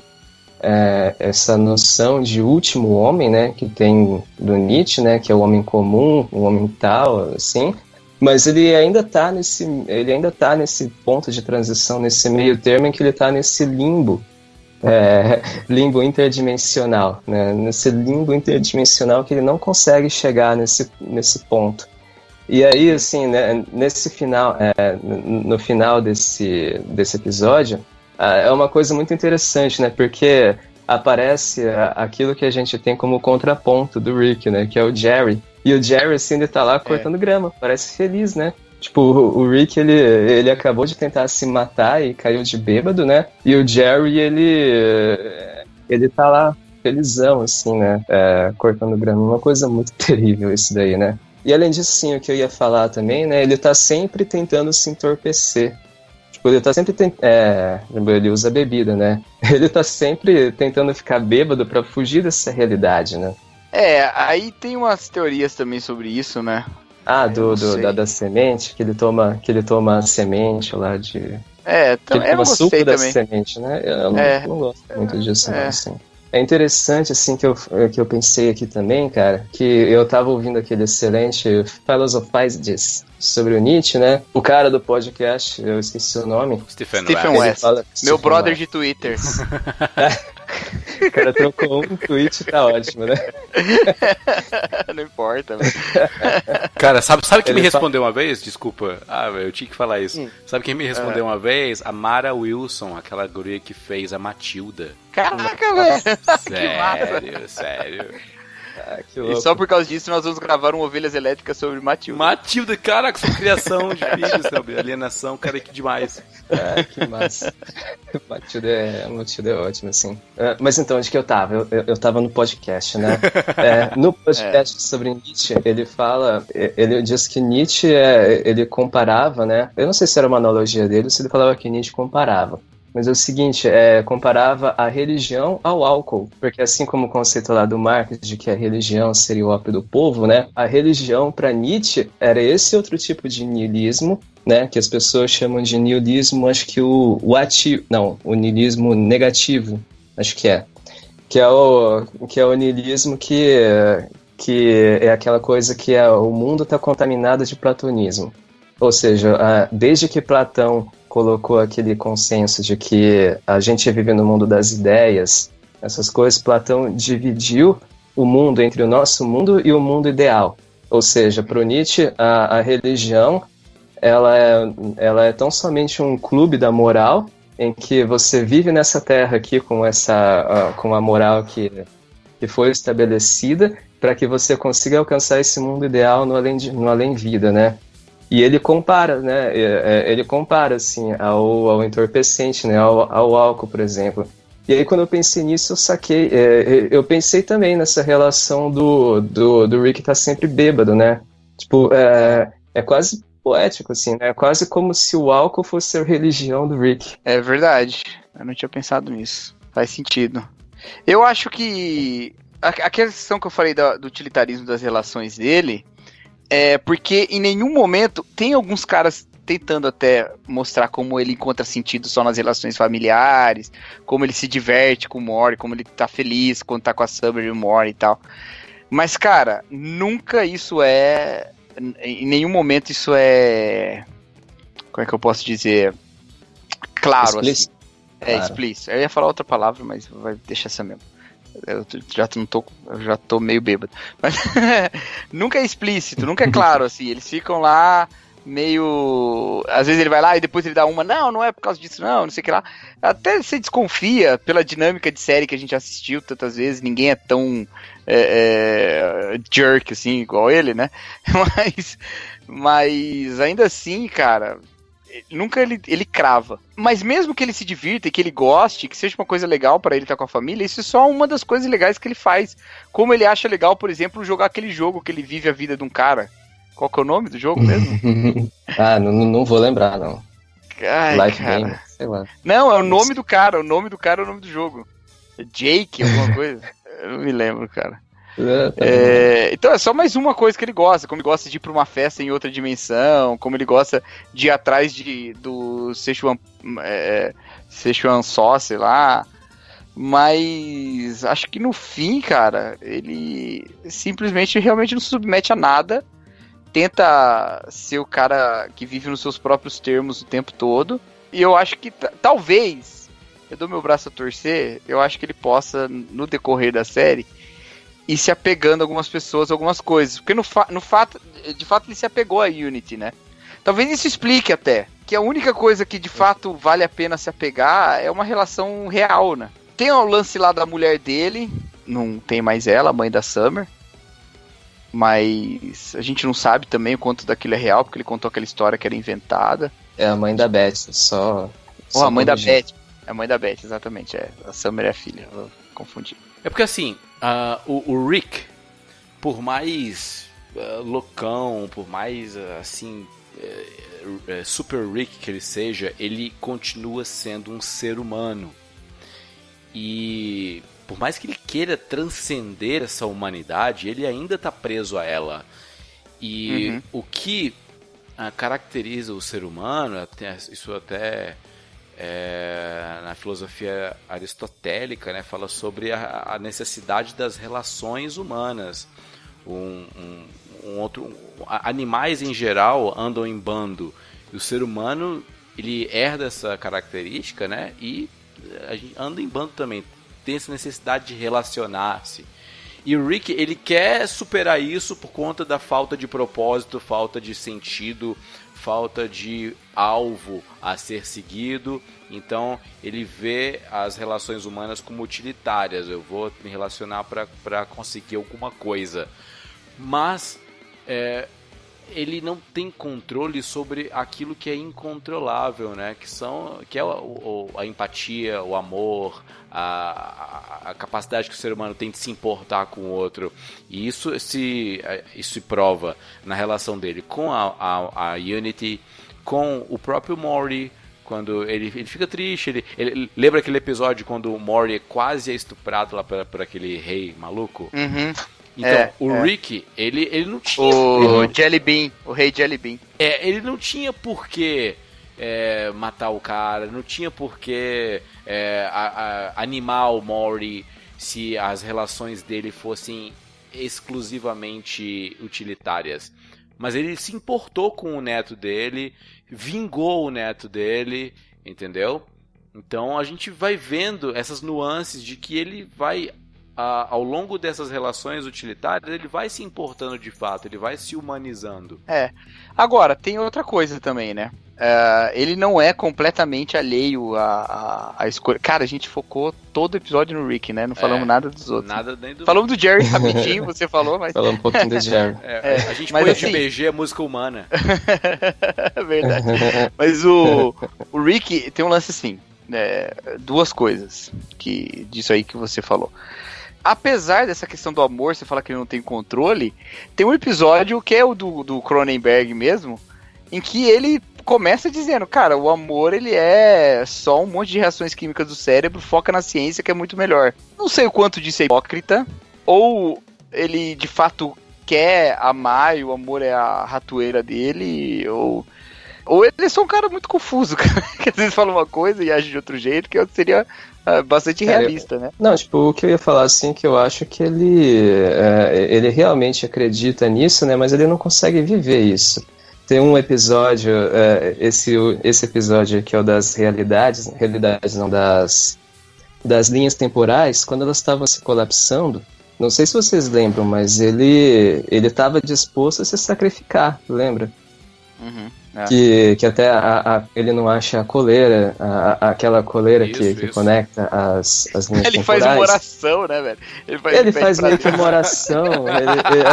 é, essa noção de último homem, né? Que tem do Nietzsche, né? Que é o homem comum, o homem tal, assim. Mas ele ainda tá nesse, ele ainda tá nesse ponto de transição, nesse meio termo em que ele tá nesse limbo é, limbo interdimensional, né? nesse limbo interdimensional que ele não consegue chegar nesse, nesse ponto. E aí, assim, né, nesse final, é, no final desse, desse episódio, é uma coisa muito interessante, né? Porque aparece aquilo que a gente tem como contraponto do Rick, né? Que é o Jerry. E o Jerry, assim, ele tá lá cortando é. grama, parece feliz, né? Tipo, o Rick, ele, ele acabou de tentar se matar e caiu de bêbado, né? E o Jerry, ele, ele tá lá felizão, assim, né? É, cortando grama. Uma coisa muito terrível isso daí, né? E além disso, sim, o que eu ia falar também, né? Ele tá sempre tentando se entorpecer. Tipo, ele tá sempre tentando. É, ele usa bebida, né? Ele tá sempre tentando ficar bêbado para fugir dessa realidade, né? É, aí tem umas teorias também sobre isso, né? Ah, do, do da, da, semente, que ele toma, que ele toma semente lá de. É, que ele toma suco da também. semente, né? Eu não, É. não gosto muito disso, É. não, assim. É interessante, assim, que eu, que eu pensei aqui também, cara, que eu tava ouvindo aquele excelente Philosophizes sobre o Nietzsche, né? O cara do podcast, eu esqueci o nome. Stephen, Stephen West. Meu Stephen brother West. de Twitter. O cara trocou um tweet, tá ótimo, né? não importa, velho. Cara, sabe, sabe quem me Ele fala- respondeu uma vez? Desculpa. Ah, eu tinha que falar isso. Sabe quem me respondeu uma vez? A Mara Wilson, aquela guria que fez a Matilda. Caraca, velho. Sério, sério. Ah, E só por causa disso nós vamos gravar um Ovelhas Elétricas sobre Matilda. Matilda, caraca, sua criação de filhos, sabe? Alienação, cara, que demais. Ah, que massa. Matilda é, Matilda é ótimo, assim. Ah, mas então, onde que eu tava? Eu, eu, eu tava no podcast, né? É, no podcast sobre Nietzsche, ele fala, ele diz que Nietzsche, é, ele comparava, né? Eu não sei se era uma analogia dele se ele falava que Nietzsche comparava. Mas é o seguinte, é, comparava a religião ao álcool, porque assim como o conceito lá do Marx de que a religião seria o ópio do povo, né? A religião para Nietzsche era esse outro tipo de niilismo, né? Que as pessoas chamam de niilismo, acho que o, o ativo, não, o niilismo negativo, acho que é, que é o que é o niilismo que que é aquela coisa que é, o mundo está contaminado de platonismo. Ou seja, desde que Platão colocou aquele consenso de que a gente vive no mundo das ideias, essas coisas, Platão dividiu o mundo entre o nosso mundo e o mundo ideal. Ou seja, para Nietzsche, a, a religião ela é, ela é tão somente um clube da moral em que você vive nessa terra aqui com essa com a moral que, que foi estabelecida para que você consiga alcançar esse mundo ideal no além de, no além vida, né? E ele compara, né? é, é, Ele compara assim ao, ao entorpecente, né? Ao, ao álcool, por exemplo. E aí quando eu pensei nisso, eu saquei. é, eu pensei também nessa relação do, do, do Rick estar sempre bêbado, né? Tipo, é, é quase poético, assim, né? É quase como se o álcool fosse a religião do Rick. É verdade. Eu não tinha pensado nisso. Faz sentido. Eu acho que. a- questão que eu falei do utilitarismo das relações dele. É porque em nenhum momento. Tem alguns caras tentando até mostrar como ele encontra sentido só nas relações familiares. Como ele se diverte com o Mori. Como ele tá feliz quando tá com a Summer e o Mori e tal. Mas, cara, nunca isso é. Em nenhum momento isso é. Como é que eu posso dizer? Claro, assim. Explícito. É, Claro. explícito. Eu ia falar outra palavra, mas vai deixar essa mesmo. Eu já não tô, já tô meio bêbado. Mas nunca é explícito, nunca é claro, assim. Eles ficam lá meio. Às vezes ele vai lá e depois ele dá uma, não, não é por causa disso, não, não sei o que lá. Até você desconfia pela dinâmica de série que a gente assistiu tantas vezes, ninguém é tão é, é, jerk assim, igual ele, né? Mas, mas ainda assim, cara, nunca ele, ele crava. Mas mesmo que ele se divirta e que ele goste, que seja uma coisa legal pra ele estar com a família, isso é só uma das coisas legais que ele faz. Como ele acha legal, por exemplo, jogar aquele jogo que ele vive a vida de um cara. Qual que é o nome do jogo mesmo? ah, não, não vou lembrar, não. Ai, Life cara. Game, sei lá. Não, é o nome do cara, o nome do cara é o nome do jogo. Jake, alguma coisa? Eu não me lembro, cara. É, tá. É, então é só mais uma coisa que ele gosta, como ele gosta de ir pra uma festa em outra dimensão, como ele gosta de ir atrás de, do Sichuan, é, Sichuan Só, sei lá. Mas acho que no fim, cara, ele simplesmente realmente não se submete a nada. Tenta ser o cara que vive nos seus próprios termos o tempo todo. E eu acho que talvez, eu dou meu braço a torcer, eu acho que ele possa, no decorrer da série, ir se apegando a algumas pessoas, a algumas coisas. Porque no, fa no fato, de fato, ele se apegou a Unity, né? Talvez isso explique até que a única coisa que de fato vale a pena se apegar é uma relação real, né? Tem o lance lá da mulher dele, não tem mais ela, a mãe da Summer. Mas a gente não sabe também o quanto daquilo é real, porque ele contou aquela história que era inventada. É a mãe da Beth, só. Ou só a mãe da. Beth. É a mãe da Beth, exatamente. É. A Summer é a filha, eu confundi. É porque assim, ah, o, o Rick, por mais ah, loucão, por mais ah, assim, eh, eh, super Rick que ele seja, ele continua sendo um ser humano. E por mais que ele queira transcender essa humanidade, ele ainda está preso a ela. E Uhum. o que caracteriza o ser humano, isso até é, na filosofia aristotélica, né, fala sobre a, a necessidade das relações humanas. Um, um- um outro, um- animais em geral andam em bando e o ser humano ele herda essa característica, né, e a gente anda em bando também. Tem essa necessidade de relacionar-se. E o Rick, ele quer superar isso por conta da falta de propósito, falta de sentido, falta de alvo a ser seguido. Então, ele vê as relações humanas como utilitárias. Eu vou me relacionar para conseguir alguma coisa. Mas é, ele não tem controle sobre aquilo que é incontrolável, né? Que são, que é o- o- a empatia, o amor, a, a- capacidade que o ser humano tem de se importar com o outro. E isso se isso se prova na relação dele com a, a, a Unity, com o próprio Mori. Quando ele, ele fica triste, ele, ele lembra aquele episódio quando o Mori quase é estuprado lá por aquele rei maluco? Uhum. Então, É, o é. Rick, ele, ele não tinha O Jelly Bean, o rei Jelly Bean. é, ele não tinha por que é, matar o cara, não tinha por que é, a- a- animar o Mori se as relações dele fossem exclusivamente utilitárias. Mas ele se importou com o neto dele, vingou o neto dele, entendeu? Então a gente vai vendo essas nuances de que ele vai, a- ao longo dessas relações utilitárias, ele vai se importando de fato, ele vai se humanizando. Agora, tem outra coisa também, né? É, ele não é completamente alheio à, à, à escolha. Cara, a gente focou todo o episódio no Rick, né? Não falamos É, nada dos outros. Nada nem do. Falamos do Jerry rapidinho, você falou, mas. Falar um pouquinho do Jerry. É, a gente mas põe assim- de BG a música humana. é verdade. Mas o, o Rick tem um lance assim, né, duas coisas que disso aí que você falou. Apesar dessa questão do amor, você fala que ele não tem controle, tem um episódio que é o do, do Cronenberg mesmo, em que ele começa dizendo, cara, o amor ele é só um monte de reações químicas do cérebro, foca na ciência que é muito melhor. Não sei o quanto disso é hipócrita, ou ele de fato quer amar e o amor é a ratoeira dele, ou ou ele é só um cara muito confuso, que às vezes fala uma coisa e age de outro jeito, que seria ah, bastante realista, né? Não, tipo, o que eu ia falar assim, que eu acho que ele, é, ele realmente acredita nisso, né? Mas ele não consegue viver isso. Tem um episódio, é, esse, esse episódio que é o das realidades, realidades não, das, das linhas temporais, quando elas estavam se colapsando, não sei se vocês lembram, mas ele ele estava disposto a se sacrificar, lembra? É. Que, que até a- a- ele não acha a coleira, a- a- aquela coleira que, Isso, que isso. conecta as, as linhas Ele faz temporais. uma oração, né, velho? Ele faz, Ele faz meio que uma oração. ele- ele-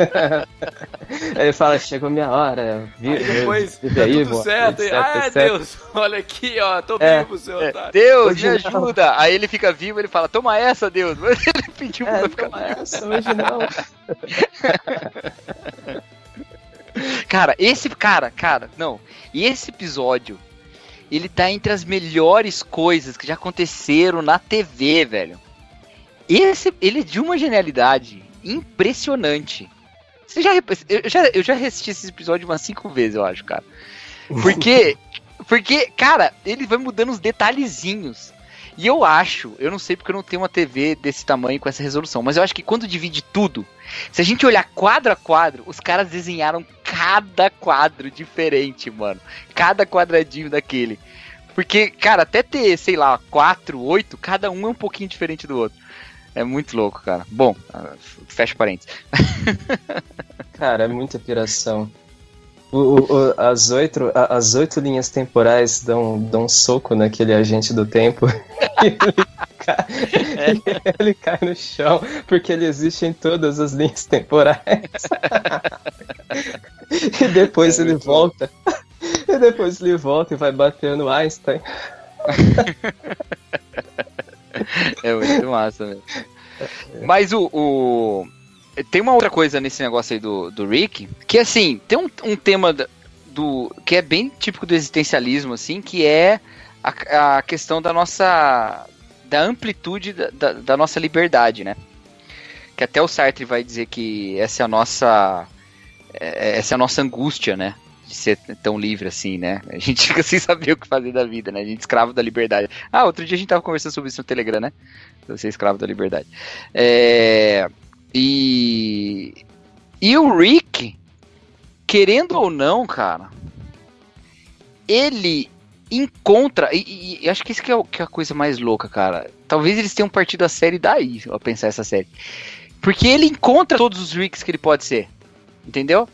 Ele fala, chegou minha hora. Vi, Aí depois, vive tá aí, tudo vou- certo. etc, ah, etc. Deus, olha aqui, ó, tô É, vivo, seu É, otário. Deus, Hoje me não. ajuda. Aí ele fica vivo, ele fala, toma essa, Deus. Mas ele pediu É, pra ficar toma essa, hoje não. Cara, esse cara, cara, não. E esse episódio, ele tá entre as melhores coisas que já aconteceram na TV, velho. Esse, ele é de uma genialidade impressionante. Você já, eu já, eu já assisti esse episódio umas cinco vezes, eu acho, cara. Porque, porque, cara, ele vai mudando os detalhezinhos. E eu acho, eu não sei porque eu não tenho uma TV desse tamanho com essa resolução, mas eu acho que quando divide tudo, se a gente olhar quadro a quadro, os caras desenharam cada quadro diferente, mano. Cada quadradinho daquele. Porque, cara, até ter, sei lá, quatro, oito, cada um é um pouquinho diferente do outro. É muito louco, cara. Bom, ah, fecha parênteses. Cara, é muita piração. O- o- as, oito, a- as oito linhas temporais dão, dão um soco naquele agente do tempo. e ele, cai, ele cai no chão, porque ele existe em todas as linhas temporais. e depois ele volta. E depois ele volta e vai bater no Einstein. É muito massa, velho. Mas o, o- Tem uma outra coisa nesse negócio aí do, do Rick, que assim, tem um, um tema do. que é bem típico do existencialismo, assim, que é a, a questão da nossa. da amplitude da, da, da nossa liberdade, né? Que até o Sartre vai dizer que essa é a nossa. é- Essa é a nossa angústia, né? De ser tão livre assim, né? A gente fica sem saber o que fazer da vida, né? A gente é escravo da liberdade. Ah, outro dia a gente tava conversando sobre isso no Telegram, né? Você é escravo da liberdade. É, e. E o Rick, querendo ou não, cara, ele encontra. E, e- e acho que isso que é, o- que é a coisa mais louca, cara. Talvez eles tenham partido a série daí, a pensar essa série. Porque ele encontra todos os Ricks que ele pode ser. Entendeu?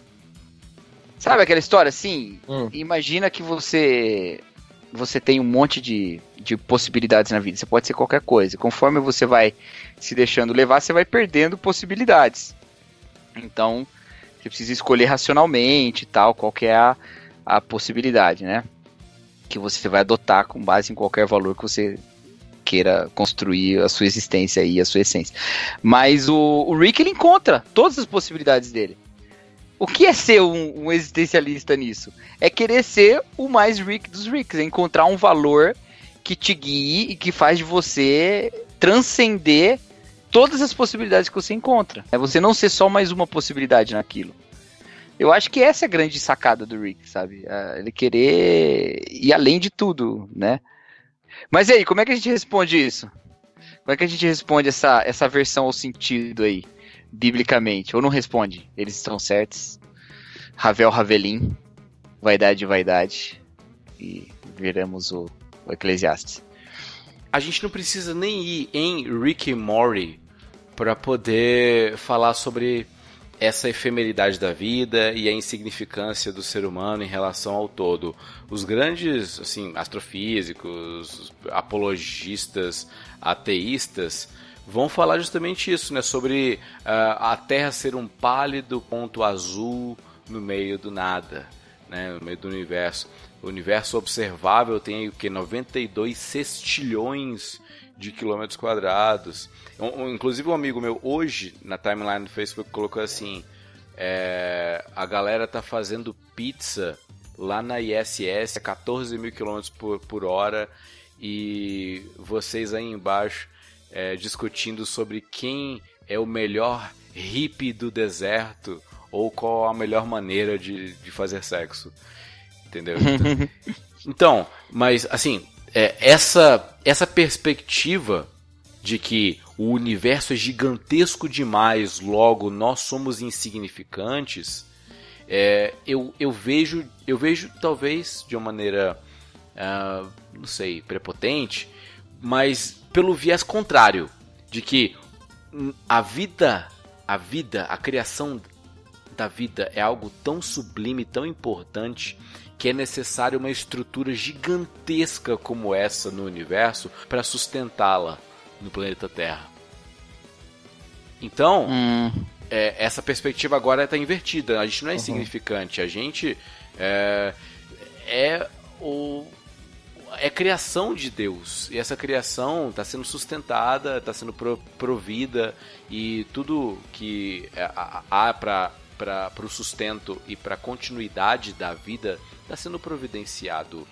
Sabe aquela história assim? Hum. Imagina que você você tem um monte de, de possibilidades na vida. Você pode ser qualquer coisa. Conforme você vai se deixando levar, você vai perdendo possibilidades. Então, você precisa escolher racionalmente tal, qual que é a, a possibilidade, né? Que você vai adotar com base em qualquer valor que você queira construir a sua existência e a sua essência. Mas o, o Rick, ele encontra todas as possibilidades dele. O que é ser um, um existencialista nisso? É querer ser o mais Rick dos Ricks, é encontrar um valor que te guie e que faz de você transcender todas as possibilidades que você encontra. É você não ser só mais uma possibilidade naquilo. Eu acho que essa é a grande sacada do Rick, sabe? Ah, Ele querer ir além de tudo, né? Mas e aí, como é que a gente responde isso? Como é que a gente responde essa, essa versão ao sentido aí, biblicamente? Ou não responde? Eles estão certos. Ravel Ravelim, vaidade, vaidade. E viramos o, o Eclesiastes. A gente não precisa nem ir em Rick e Morty para poder falar sobre essa efemeridade da vida e a insignificância do ser humano em relação ao todo. Os grandes, assim, astrofísicos, apologistas, ateístas vão falar justamente isso, né, sobre ah, a Terra ser um pálido ponto azul no meio do nada, né, no meio do universo. O universo observável tem o que 92 sextilhões de quilômetros quadrados. Um- um- inclusive um amigo meu hoje na timeline do Facebook colocou assim: é, a galera tá fazendo pizza lá na ISS a 14 mil quilômetros por, por hora e vocês aí embaixo é, discutindo sobre quem é o melhor hippie do deserto ou qual a melhor maneira de, de fazer sexo. Entendeu? Então, mas assim, é, essa, essa perspectiva de que o universo é gigantesco demais, logo nós somos insignificantes, é, eu, eu vejo eu vejo talvez de uma maneira ah, não sei prepotente, mas pelo viés contrário de que a vida a vida a criação da vida é algo tão sublime, tão importante, que é necessário uma estrutura gigantesca como essa no universo para sustentá-la no planeta Terra. Então, Hum, é, essa perspectiva agora está invertida. A gente não é insignificante. A gente é, é o é criação de Deus e essa criação está sendo sustentada, está sendo pro- provida e tudo que é, há- há para para o sustento e para a continuidade da vida está sendo providenciado.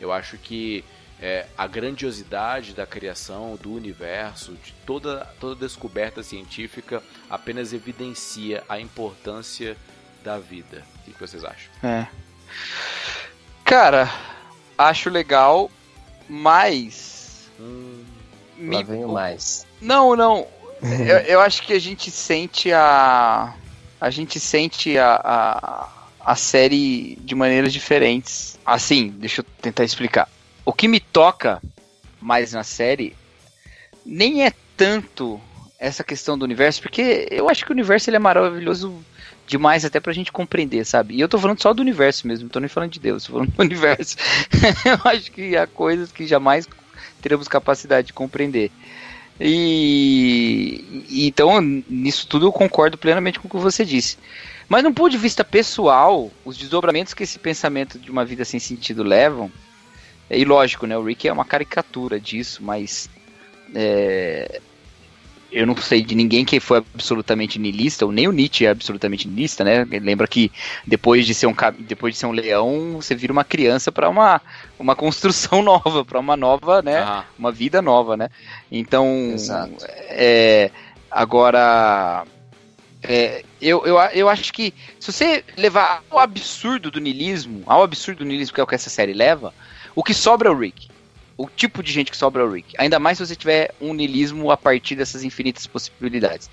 Eu acho que é, a grandiosidade da criação, do universo, de toda, toda descoberta científica apenas evidencia a importância da vida. O que vocês acham? É. Cara, acho legal, mas. Lá me- vem o mais. Não, não. eu, eu acho que a gente sente a. A gente sente a, a, a série de maneiras diferentes. Assim, deixa eu tentar explicar. O que me toca mais na série nem é tanto essa questão do universo, porque eu acho que o universo ele é maravilhoso demais até pra gente compreender, sabe? E eu tô falando só do universo mesmo, não tô nem falando de Deus, tô falando do universo. eu acho que há coisas que jamais teremos capacidade de compreender. E, e então, nisso tudo eu concordo plenamente com o que você disse. Mas num ponto de vista pessoal, os desdobramentos que esse pensamento de uma vida sem sentido levam, e lógico, né, o Rick é uma caricatura disso, mas é, eu não sei de ninguém que foi absolutamente niilista, ou nem o Nietzsche é absolutamente niilista, né? Lembra que depois de ser um depois de ser um leão, você vira uma criança para uma uma construção nova, para uma nova, né? Ah, uma vida nova, né? Então, Exato. é, agora, é, eu, eu, eu acho que se você levar ao absurdo do niilismo, ao absurdo do niilismo que é o que essa série leva, o que sobra é o Rick. O tipo de gente que sobra é o Rick. Ainda mais se você tiver um niilismo a partir dessas infinitas possibilidades.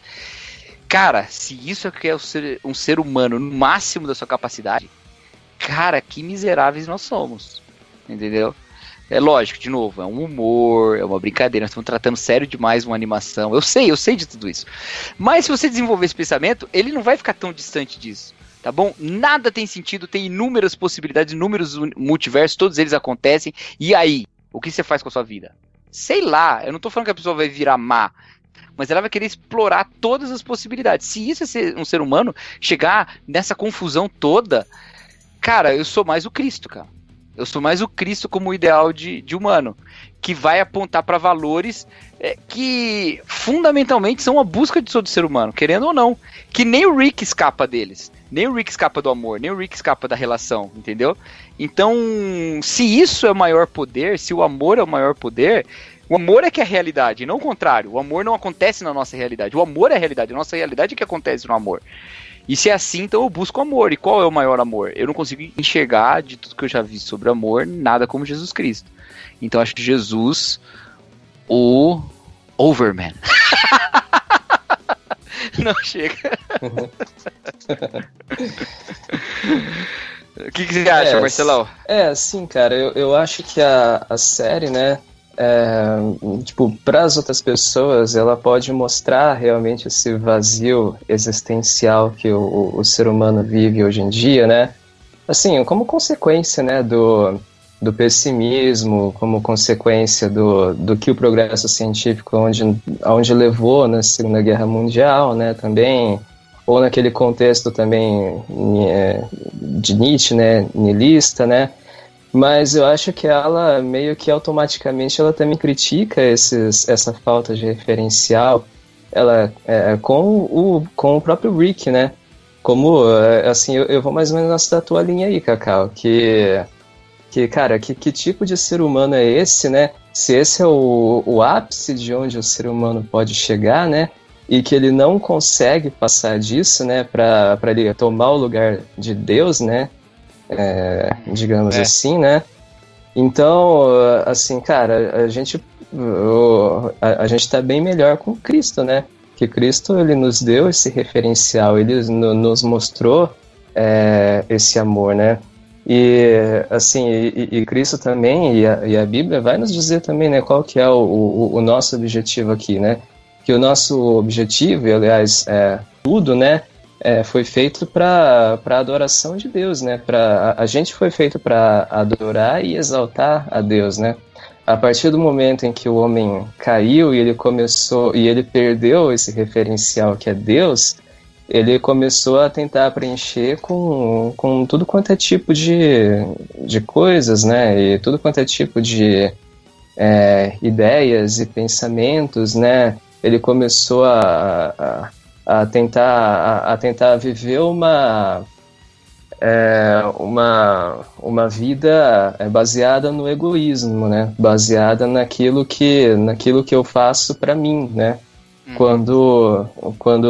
Cara, se isso é que é o ser- um ser humano no máximo da sua capacidade, cara, que miseráveis nós somos. Entendeu? É lógico, de novo, é um humor, é uma brincadeira, nós estamos tratando sério demais uma animação. Eu sei, eu sei de tudo isso. Mas se você desenvolver esse pensamento, ele não vai ficar tão distante disso. Tá bom? Nada tem sentido, tem inúmeras possibilidades, inúmeros multiversos, todos eles acontecem. E aí? O que você faz com a sua vida? Sei lá, eu não tô falando que a pessoa vai virar má, mas ela vai querer explorar todas as possibilidades. Se isso é ser um ser humano, chegar nessa confusão toda, cara, eu sou mais o Cristo, cara. Eu sou mais o Cristo como ideal de, de humano, que vai apontar para valores é, que fundamentalmente são a busca de todo ser humano, querendo ou não. Que nem o Rick escapa deles, nem o Rick escapa do amor, nem o Rick escapa da relação, entendeu? Então, se isso é o maior poder, se o amor é o maior poder, o amor é que é a realidade, não o contrário. O amor não acontece na nossa realidade. O amor é a realidade, a nossa realidade é que acontece no amor. E se é assim, então eu busco amor. E qual é o maior amor? Eu não consigo enxergar de tudo que eu já vi sobre amor nada como Jesus Cristo. Então acho que Jesus, o Overman. não chega. O que, que você acha, É, Marcelão? É, assim, cara, eu, eu acho que a, a série, né, é, tipo, para as outras pessoas, ela pode mostrar realmente esse vazio existencial que o, o, o ser humano vive hoje em dia, né? Assim, como consequência, né, do, do pessimismo, como consequência do, do que o progresso científico onde, onde levou na Segunda Guerra Mundial, né, também, ou naquele contexto também é, de Nietzsche, né, niilista, né, mas eu acho que ela meio que automaticamente ela também critica esses, essa falta de referencial ela é, com o com o próprio Rick, né? Como é, assim eu, eu vou mais ou menos nessa tua linha aí, Cacau, que que cara que, que tipo de ser humano é esse, né? Se esse é o, o ápice de onde o ser humano pode chegar, né? E que ele não consegue passar disso, né? Para ele tomar o lugar de Deus, né? é, digamos É. assim, né? Então, assim, cara, a gente a, a gente tá bem melhor com Cristo, né? Que Cristo ele nos deu esse referencial, ele no- nos mostrou é, esse amor, né? E assim, e, e Cristo também e a, e a Bíblia vai nos dizer também, né? Qual que é o, o, o nosso objetivo aqui, né? Que o nosso objetivo, e aliás, é, tudo, né? é, foi feito para a adoração de Deus, né? Pra, a, a gente foi feito para adorar e exaltar a Deus, né? A partir do momento em que o homem caiu e ele começou e ele perdeu esse referencial que é Deus, ele começou a tentar preencher com, com tudo quanto é tipo de, de coisas, né? E tudo quanto é tipo de é, ideias e pensamentos, né? Ele começou a, a, a tentar, a, a tentar viver uma é, uma, uma vida é, baseada no egoísmo, né? Baseada naquilo que, naquilo que eu faço para mim, né? Uhum. Quando, quando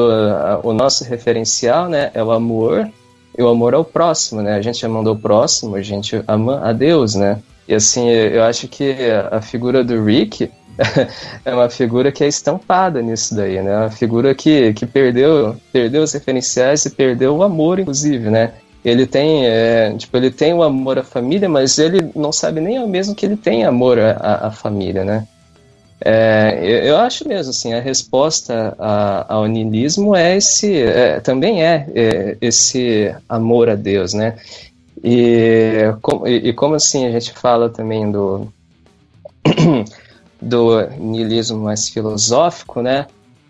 o nosso referencial, né, é o amor, e o amor ao próximo, né? A gente amando o próximo, a gente ama a Deus, né? E assim, eu acho que a figura do Rick é uma figura que é estampada nisso daí, né? Uma figura que, que perdeu, perdeu os referenciais e perdeu o amor, inclusive, né? Ele tem, é, tipo, ele tem o amor à família, mas ele não sabe nem ao mesmo que ele tem amor à- à família, né? É, eu, eu acho mesmo, assim, a resposta a- ao niilismo é esse, é, também é, é esse amor a Deus, né? E, com- e, e como assim a gente fala também do do niilismo mais filosófico, né?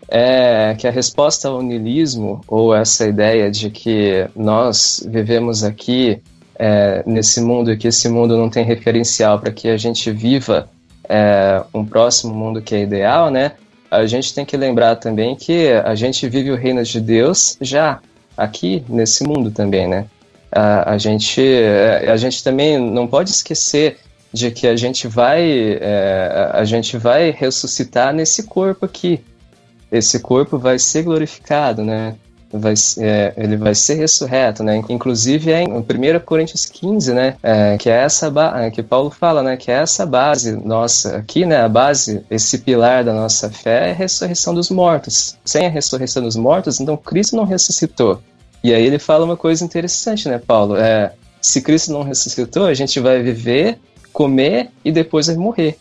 É que a resposta ao niilismo ou essa ideia de que nós vivemos aqui é, nesse mundo e que esse mundo não tem referencial para que a gente viva é, um próximo mundo que é ideal, né? A gente tem que lembrar também que a gente vive o reino de Deus já aqui nesse mundo também, né? A, a gente é, a gente também não pode esquecer de que a gente vai é, a gente vai ressuscitar nesse corpo aqui. Esse corpo vai ser glorificado, né? Vai, é, ele vai ser ressurreto, né? Inclusive é em 1 Coríntios 15, né? É, que é essa ba- que Paulo fala, né? Que é essa base nossa aqui, né? A base, esse pilar da nossa fé é a ressurreição dos mortos. Sem a ressurreição dos mortos, então Cristo não ressuscitou. E aí ele fala uma coisa interessante, né, Paulo? É, se Cristo não ressuscitou, a gente vai viver, comer e depois vai morrer.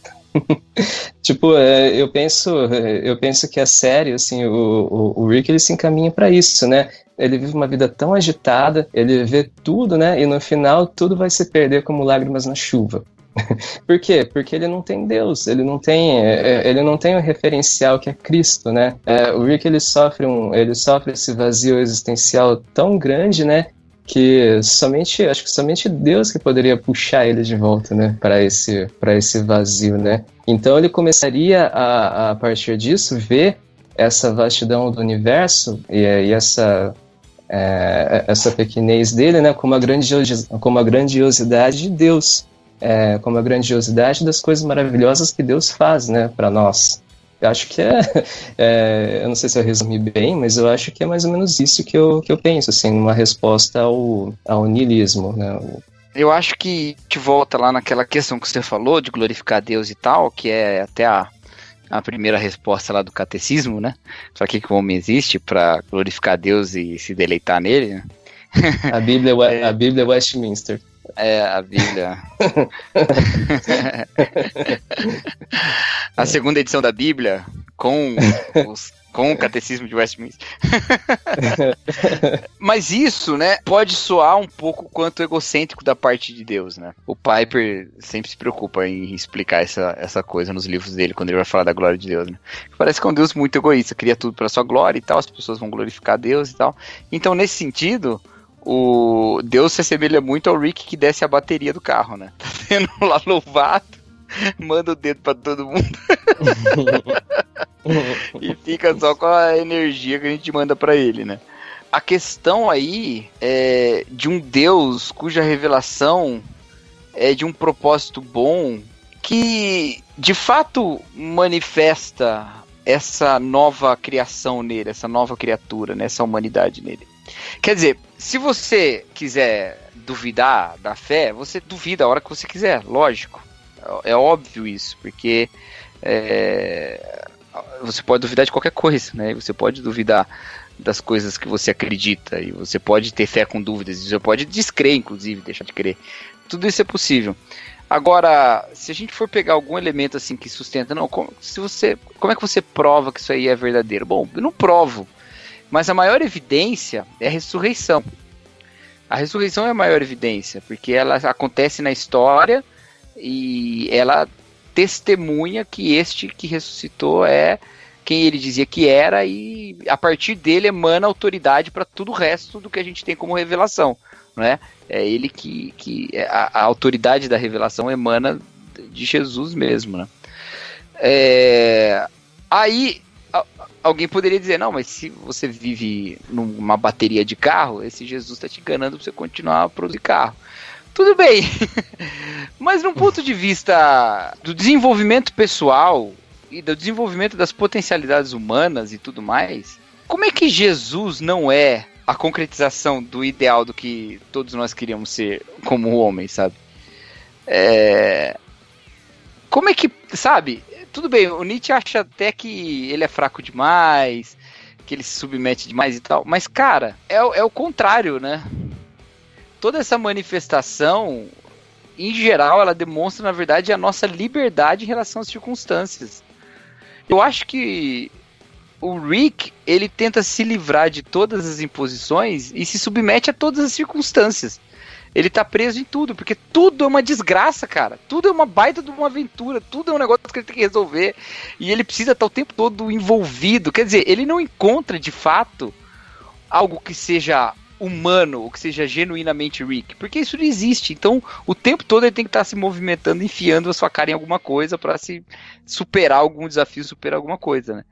Tipo, é, eu penso, eu penso que a série, assim, o, o, o Rick ele se encaminha para isso, né? Ele vive uma vida tão agitada, ele vê tudo, né? E no final tudo vai se perder como lágrimas na chuva. Por quê? Porque ele não tem Deus, ele não tem, é, ele não tem o referencial que é Cristo, né? É, o Rick ele sofre um, ele sofre esse vazio existencial tão grande, né? Que somente, acho que somente Deus que poderia puxar ele de volta, né? Para esse, para esse vazio, né? Então ele começaria a, a partir disso ver essa vastidão do universo e, e essa é, essa pequenez dele, né? Como a grandiosidade, como a grandiosidade de Deus é, como a grandiosidade das coisas maravilhosas que Deus faz, né, para nós. Eu acho que é, é, eu não sei se eu resumi bem, mas eu acho que é mais ou menos isso que eu, que eu penso, assim, numa resposta ao, ao niilismo, né. Eu acho que te volta lá naquela questão que você falou de glorificar Deus e tal, que é até a, a primeira resposta lá do catecismo, né? Só que que o homem existe para glorificar Deus e se deleitar nele, né? A Bíblia, a Bíblia Westminster. É, a Bíblia. a segunda edição da Bíblia, com, os, com o catecismo de Westminster. Mas isso, né, pode soar um pouco quanto egocêntrico da parte de Deus, né? O Piper sempre se preocupa em explicar essa, essa coisa nos livros dele, quando ele vai falar da glória de Deus, né? Parece que é um Deus muito egoísta, cria tudo para sua glória e tal, as pessoas vão glorificar Deus e tal. Então, nesse sentido, o Deus se assemelha muito ao Rick que desce a bateria do carro, né? Tá sendo lá louvado, manda o dedo pra todo mundo e fica só com a energia que a gente manda pra ele, né? A questão aí é de um Deus cuja revelação é de um propósito bom que de fato manifesta essa nova criação nele, essa nova criatura, né? essa humanidade nele. Quer dizer, se você quiser duvidar da fé, você duvida a hora que você quiser, lógico. É óbvio isso, porque é, você pode duvidar de qualquer coisa, né? Você pode duvidar das coisas que você acredita e você pode ter fé com dúvidas, você pode descrer, inclusive, deixar de crer. Tudo isso é possível. Agora, se a gente for pegar algum elemento assim que sustenta, não, como, se você, como é que você prova que isso aí é verdadeiro? Bom, eu não provo. Mas a maior evidência é a ressurreição. A ressurreição é a maior evidência, porque ela acontece na história e ela testemunha que este que ressuscitou é, quem ele dizia que era e a partir dele emana autoridade para tudo o resto do que a gente tem como revelação, não é? Ele que, que a, a autoridade da revelação emana de Jesus mesmo, né? É, aí alguém poderia dizer, não, mas se você vive numa bateria de carro, esse Jesus está te enganando para você continuar a produzir carro. Tudo bem, mas num ponto de vista do desenvolvimento pessoal e do desenvolvimento das potencialidades humanas e tudo mais, como é que Jesus não é a concretização do ideal do que todos nós queríamos ser como homem, sabe? É... Como é que, sabe? Tudo bem, o Nietzsche acha até que ele é fraco demais, que ele se submete demais e tal, mas cara, é, o- é o contrário, né? Toda essa manifestação, em geral, ela demonstra, na verdade, a nossa liberdade em relação às circunstâncias. Eu acho que o Rick, ele tenta se livrar de todas as imposições e se submete a todas as circunstâncias. Ele tá preso em tudo, porque tudo é uma desgraça, cara. Tudo é uma baita de uma aventura, tudo é um negócio que ele tem que resolver. E ele precisa estar o tempo todo envolvido. Quer dizer, ele não encontra de fato algo que seja humano, ou que seja genuinamente Rick, porque isso não existe. Então, o tempo todo ele tem que estar se movimentando, enfiando a sua cara em alguma coisa para se superar algum desafio, superar alguma coisa, né?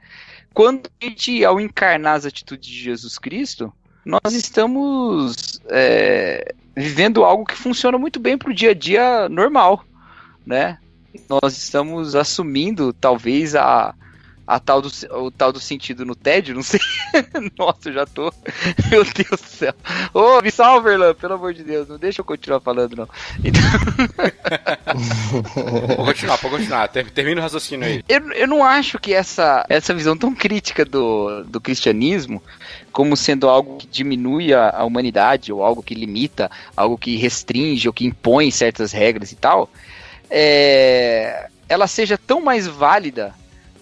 Quando a gente, ao encarnar as atitudes de Jesus Cristo, nós estamos é, vivendo algo que funciona muito bem para o dia a dia normal, né? Nós estamos assumindo talvez a, a tal do, o tal do sentido no tédio, não sei. Nossa, eu já tô. Meu Deus do céu. Ô, me salve, Erlan, pelo amor de Deus, não deixa eu continuar falando, não. Então, Pode continuar, pode continuar. Ter- Termina o raciocínio aí. eu, eu não acho que essa, essa visão tão crítica do, do cristianismo, como sendo algo que diminui a, a humanidade, ou algo que limita, algo que restringe, ou que impõe certas regras e tal, é, ela seja tão mais válida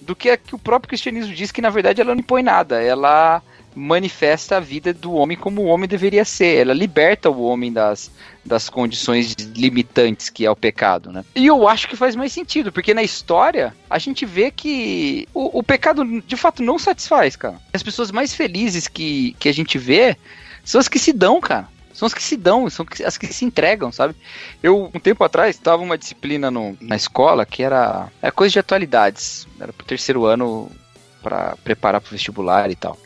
do que a que o próprio cristianismo diz que, na verdade, ela não impõe nada. Ela manifesta a vida do homem como o homem deveria ser. Ela liberta o homem das, das condições limitantes que é o pecado, né? E eu acho que faz mais sentido, porque na história a gente vê que o, o pecado de fato não satisfaz, cara. As pessoas mais felizes que, que a gente vê são as que se dão, cara. São as que se dão, são as que se entregam, sabe? Eu, um tempo atrás, estava uma disciplina no, na escola que era, era coisa de atualidades. Era pro terceiro ano para preparar pro vestibular e tal.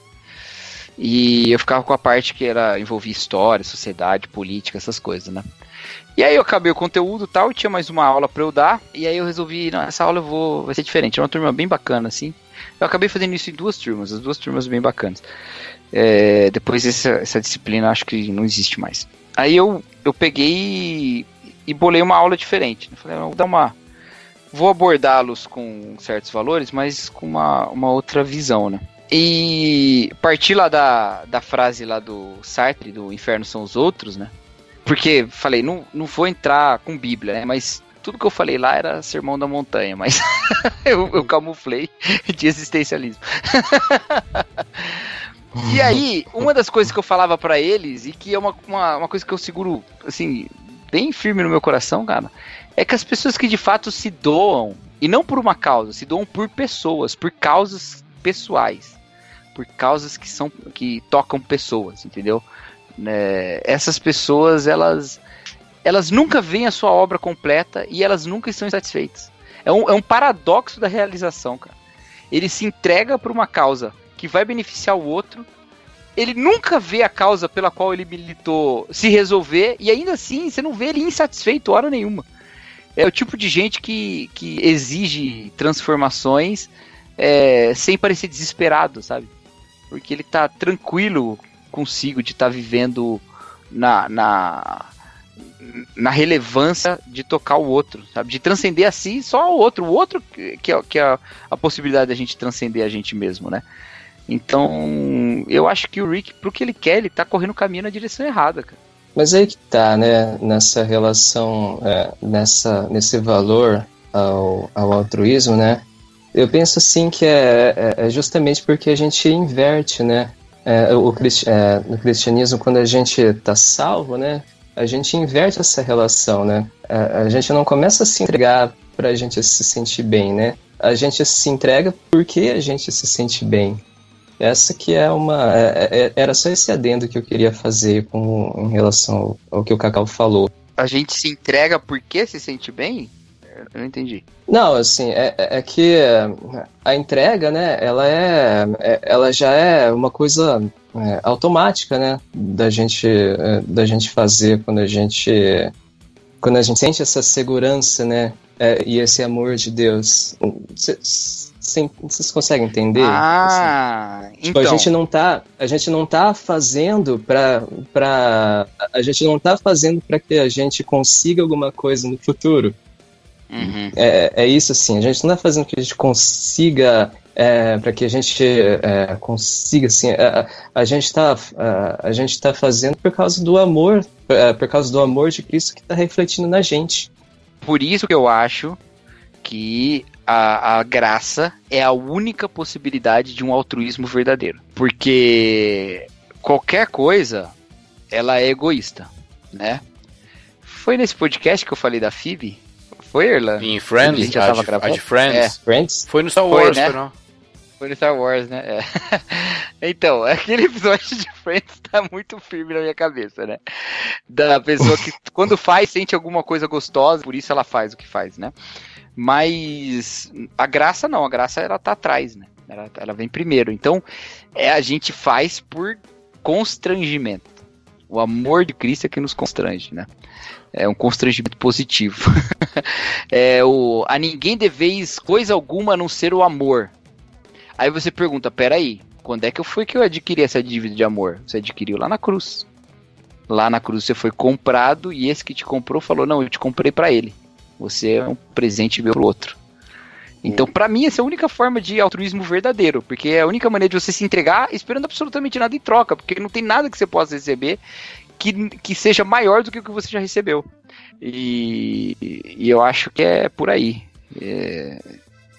E eu ficava com a parte que era envolvia história, sociedade, política, essas coisas, né? E aí eu acabei o conteúdo tal, e tinha mais uma aula para eu dar, e aí eu resolvi, não, essa aula eu vou, vai ser diferente, é uma turma bem bacana, assim. Eu acabei fazendo isso em duas turmas, as duas turmas bem bacanas. É, depois essa, essa disciplina acho que não existe mais. Aí eu, eu peguei e, e bolei uma aula diferente. né? Falei, "Eu vou dar uma. Vou abordá-los com certos valores, mas com uma, uma outra visão, né? E parti lá da, da frase lá do Sartre, do Inferno são os outros, né? Porque falei, não, não vou entrar com Bíblia, né? Mas tudo que eu falei lá era sermão da montanha, mas eu, eu camuflei de existencialismo. E aí, uma das coisas que eu falava pra eles, e que é uma, uma, uma coisa que eu seguro, assim, bem firme no meu coração, cara, é que as pessoas que de fato se doam, e não por uma causa, se doam por pessoas, por causas pessoais, por causas que são que tocam pessoas, entendeu? Né, essas pessoas, elas elas nunca veem a sua obra completa e elas nunca estão satisfeitas. É um, é um paradoxo da realização, cara. Ele se entrega por uma causa que vai beneficiar o outro. Ele nunca vê a causa pela qual ele militou se resolver, e ainda assim você não vê ele insatisfeito hora nenhuma. É o tipo de gente que, que exige transformações é, sem parecer desesperado, sabe? Porque ele tá tranquilo consigo de estar vivendo na, na, na relevância de tocar o outro, sabe? De transcender a si só o outro. O outro que, que é, que é a, a possibilidade da gente transcender a gente mesmo, né? Então, eu acho que o Rick, pro que ele quer, ele tá correndo o caminho na direção errada, cara. Mas aí que tá, né? Nessa relação, é, nessa, nesse valor ao, ao altruísmo, né? Eu penso assim que é, é, é justamente porque a gente inverte, né? É, o, é, no cristianismo, quando a gente está salvo, né? A gente inverte essa relação, né? A, a gente não começa a se entregar para a gente se sentir bem, né? a gente se entrega porque a gente se sente bem. Essa que é uma. é- é- era só esse adendo que eu queria fazer com, em relação ao, ao que o Cacau falou. A gente se entrega porque se sente bem? Eu não entendi. Não, assim, é, é- é que é, a entrega, né, ela é, é- ela já é uma coisa é, automática, né, da gente, é, da gente fazer quando a gente, quando a gente sente essa segurança, né, e esse amor de Deus. Cês- cês- Vocês conseguem entender? Assim, Ah, Tipo, então. a gente não tá, a gente não tá fazendo pra, pra a gente não tá fazendo para que a gente consiga alguma coisa no futuro. Uhum. É, é isso assim, a gente não tá fazendo que a gente consiga é, para que a gente é, consiga assim, a, a- a gente tá a, a gente tá fazendo por causa do amor, é, por causa do amor de Cristo que tá refletindo na gente. Por isso que eu acho que a, a graça é a única possibilidade de um altruísmo verdadeiro. Porque qualquer coisa, ela é egoísta, né? Foi nesse podcast que eu falei da Phoebe? Foi, Erlan? Em A Friends, gente já a, tava de, gravando? a de Friends. Friends? Foi no Star Foi, Wars, né? foi não? Foi no Star Wars, né? É. então, aquele episódio de Friends tá muito firme na minha cabeça, né? Da pessoa que, quando faz, sente alguma coisa gostosa, por isso ela faz o que faz, né? Mas a graça não, a graça ela tá atrás, né? Ela, ela vem primeiro. Então, é a gente faz por constrangimento. O amor de Cristo é que nos constrange, né? É um constrangimento positivo. é o a ninguém deveis coisa alguma a não ser o amor. Aí você pergunta, peraí, quando é que foi que eu adquiri essa dívida de amor? Você adquiriu lá na cruz. Lá na cruz você foi comprado e esse que te comprou falou, não, eu te comprei pra ele. Você é um presente meu pro outro. Então, pra mim, essa é a única forma de altruísmo verdadeiro, porque é a única maneira de você se entregar esperando absolutamente nada em troca, porque não tem nada que você possa receber que, que seja maior do que o que você já recebeu. E, e eu acho que é por aí. É,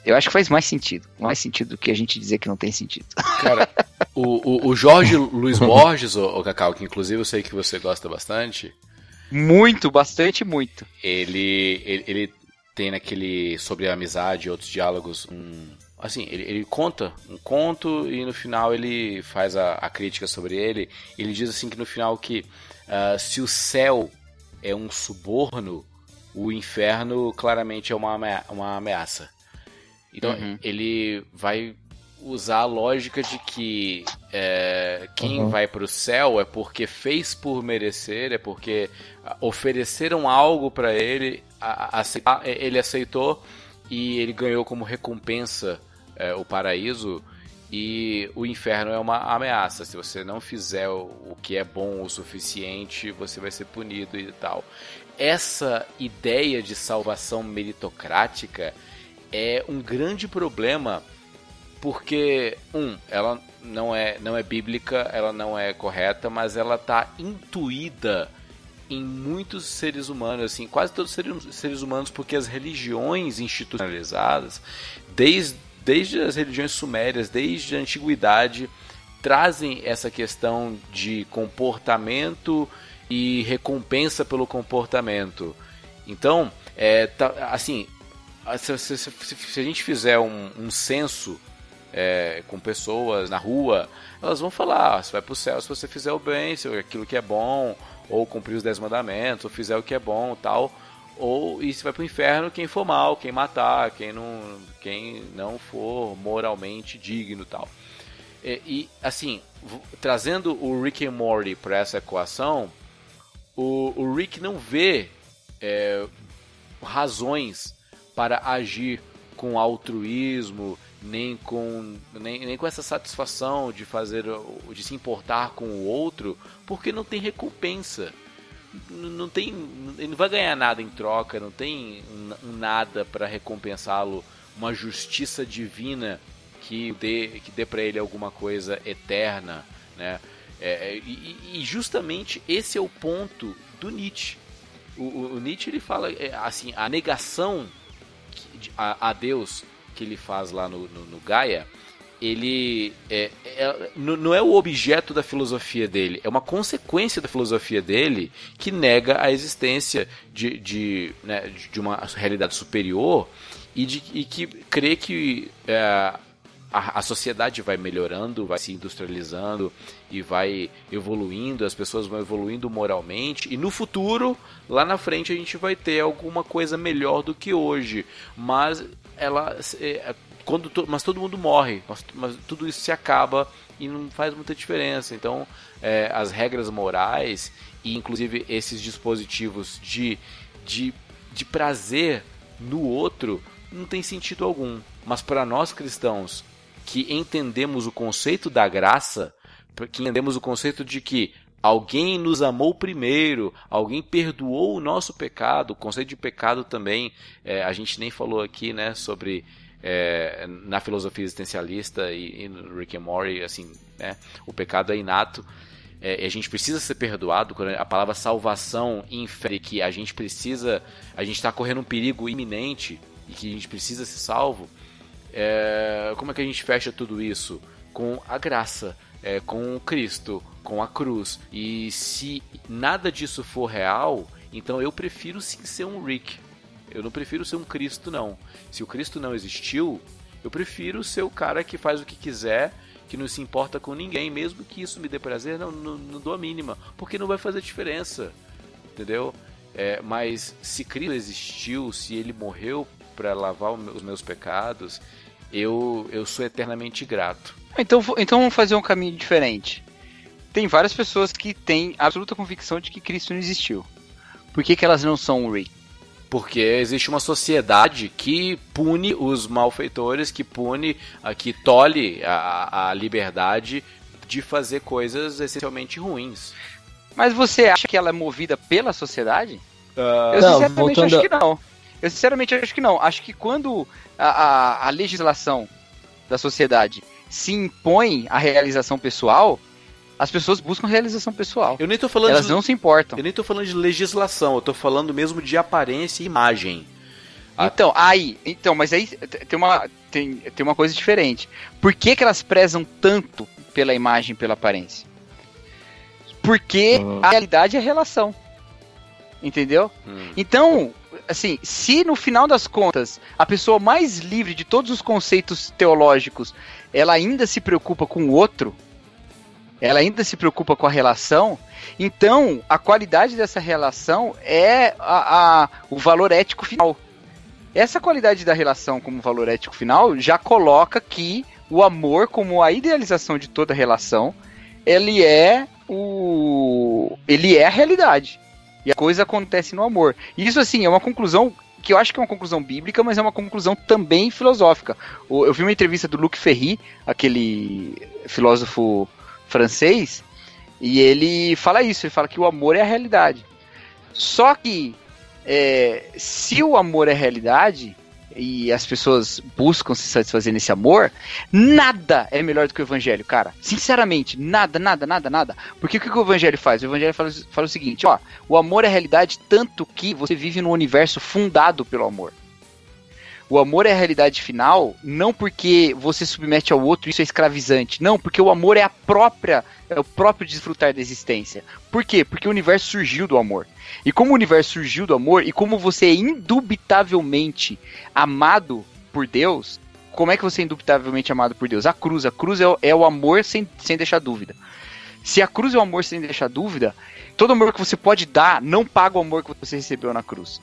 eu acho que faz mais sentido. Mais sentido do que a gente dizer que não tem sentido. Cara, o, o, o Jorge Luiz Borges, o, Cacau, que inclusive eu sei que você gosta bastante, Muito, bastante, muito. ele, ele, ele tem naquele sobre a amizade e outros diálogos um. Assim, ele, ele conta um conto e no final ele faz a, a crítica sobre ele. Ele diz assim que no final que ah, se o céu é um suborno, o inferno claramente é uma, amea- uma ameaça. Então Uhum. ele vai usar a lógica de que é, quem Uhum. vai para o céu é porque fez por merecer, é porque ah, ofereceram algo para ele, a- a- ele aceitou e ele ganhou como recompensa é, o paraíso. E o inferno é uma ameaça. Se você não fizer o, que é bom o suficiente, você vai ser punido e tal. Essa ideia de salvação meritocrática é um grande problema porque um, ela não é não é bíblica, ela não é correta, mas ela tá intuída em muitos seres humanos, assim, quase todos os seres, seres humanos, porque as religiões institucionalizadas, desde, desde as religiões sumérias, desde a antiguidade, trazem essa questão de comportamento e recompensa pelo comportamento. Então, é, tá- assim, se, se- se- se a gente fizer um, um censo é, com pessoas na rua, elas vão falar: ah, você vai pro céu se você fizer o bem, se aquilo que é bom, ou cumprir os dez mandamentos, ou fizer o que é bom, tal. Ou e vai pro inferno quem for mal, quem matar, quem não, quem não for moralmente digno, tal. E, e, assim, trazendo o Rick and Morty para essa equação, o, o Rick não vê é, razões para agir com altruísmo, nem com, nem, nem com essa satisfação de fazer, o- de se importar com o outro, porque não tem recompensa. Não tem, ele não vai ganhar nada em troca, não tem nada para recompensá-lo, uma justiça divina que dê, que dê para ele alguma coisa eterna, né? É, e, e justamente esse é o ponto do Nietzsche. O, o- Nietzsche ele fala é, assim a negação a, a Deus que ele faz lá no, no, no Gaia, ele é, é- não é o objeto da filosofia dele, é uma consequência da filosofia dele que nega a existência de, de, né, de uma realidade superior e, de, e que crê que é, a, a sociedade vai melhorando, vai se industrializando e vai evoluindo, as pessoas vão evoluindo moralmente e no futuro, lá na frente, a gente vai ter alguma coisa melhor do que hoje. Mas ela. Quando to- mas todo mundo morre, mas, mas tudo isso se acaba e não faz muita diferença. Então, é, as regras morais e inclusive esses dispositivos de, de, de prazer no outro não tem sentido algum. Mas para nós cristãos que entendemos o conceito da graça, que entendemos o conceito de que alguém nos amou primeiro, alguém perdoou o nosso pecado, o conceito de pecado também, é, a gente nem falou aqui, né, sobre é, na filosofia existencialista e, e no Rick and Morty, assim, né, o pecado é inato. É, e a gente precisa ser perdoado. A palavra salvação infere que a gente precisa, a gente está correndo um perigo iminente e que a gente precisa ser salvo. É, como é que a gente fecha tudo isso? Com a graça, é, com Cristo, com a cruz. E se nada disso for real, então eu prefiro sim ser um Rick. Eu não prefiro ser um Cristo, não. Se o Cristo não existiu, eu prefiro ser o cara que faz o que quiser, que não se importa com ninguém, mesmo que isso me dê prazer, não, não, não dou a mínima, porque não vai fazer diferença, entendeu? É, mas se Cristo existiu, se ele morreu para lavar os meus pecados, eu, eu sou eternamente grato. Então, então vamos fazer um caminho diferente. Tem várias pessoas que têm absoluta convicção de que Cristo não existiu. Por que, que elas não são um Rick? Porque existe uma sociedade que pune os malfeitores, que pune, ah, que tolhe a, a liberdade de fazer coisas essencialmente ruins. Mas você acha que ela é movida pela sociedade? Eu Não, sinceramente voltando acho que não. Eu sinceramente acho que não. Acho que quando a, a, a legislação da sociedade se impõe à realização pessoal, as pessoas buscam realização pessoal. Eu nem tô falando Elas de, não se importam. eu nem tô falando de legislação, eu tô falando mesmo de aparência e imagem. Ah. Então, aí, então, mas aí tem uma, tem, tem uma coisa diferente. Por que, que elas prezam tanto pela imagem, pela aparência? Porque Hum. a realidade é a relação. Entendeu? Hum. Então, assim, se no final das contas a pessoa mais livre de todos os conceitos teológicos, ela ainda se preocupa com o outro, ela ainda se preocupa com a relação, então a qualidade dessa relação é a, a- o valor ético final. Essa qualidade da relação como valor ético final já coloca que o amor, como a idealização de toda relação, ele é o. ele é a realidade. E a coisa acontece no amor. Isso, assim, é uma conclusão que eu acho que é uma conclusão bíblica, mas é uma conclusão também filosófica. Eu vi uma entrevista do Luc Ferry, aquele filósofo francês, e ele fala isso, ele fala que o amor é a realidade. Só que é, se o amor é realidade e as pessoas buscam se satisfazer nesse amor, nada é melhor do que o evangelho, cara. Sinceramente, nada, nada, nada, nada. Porque o que que o evangelho faz? O evangelho fala, fala o seguinte, ó, o amor é realidade tanto que você vive num universo fundado pelo amor. O amor é a realidade final, não porque você submete ao outro, isso é escravizante. Não, porque o amor é a própria, é o próprio desfrutar da existência. Por quê? Porque o universo surgiu do amor. E como o universo surgiu do amor, e como você é indubitavelmente amado por Deus, como é que você é indubitavelmente amado por Deus? A cruz. A cruz é, o- é o amor sem, sem deixar dúvida. Se a cruz é o amor sem deixar dúvida, todo amor que você pode dar não paga o amor que você recebeu na cruz.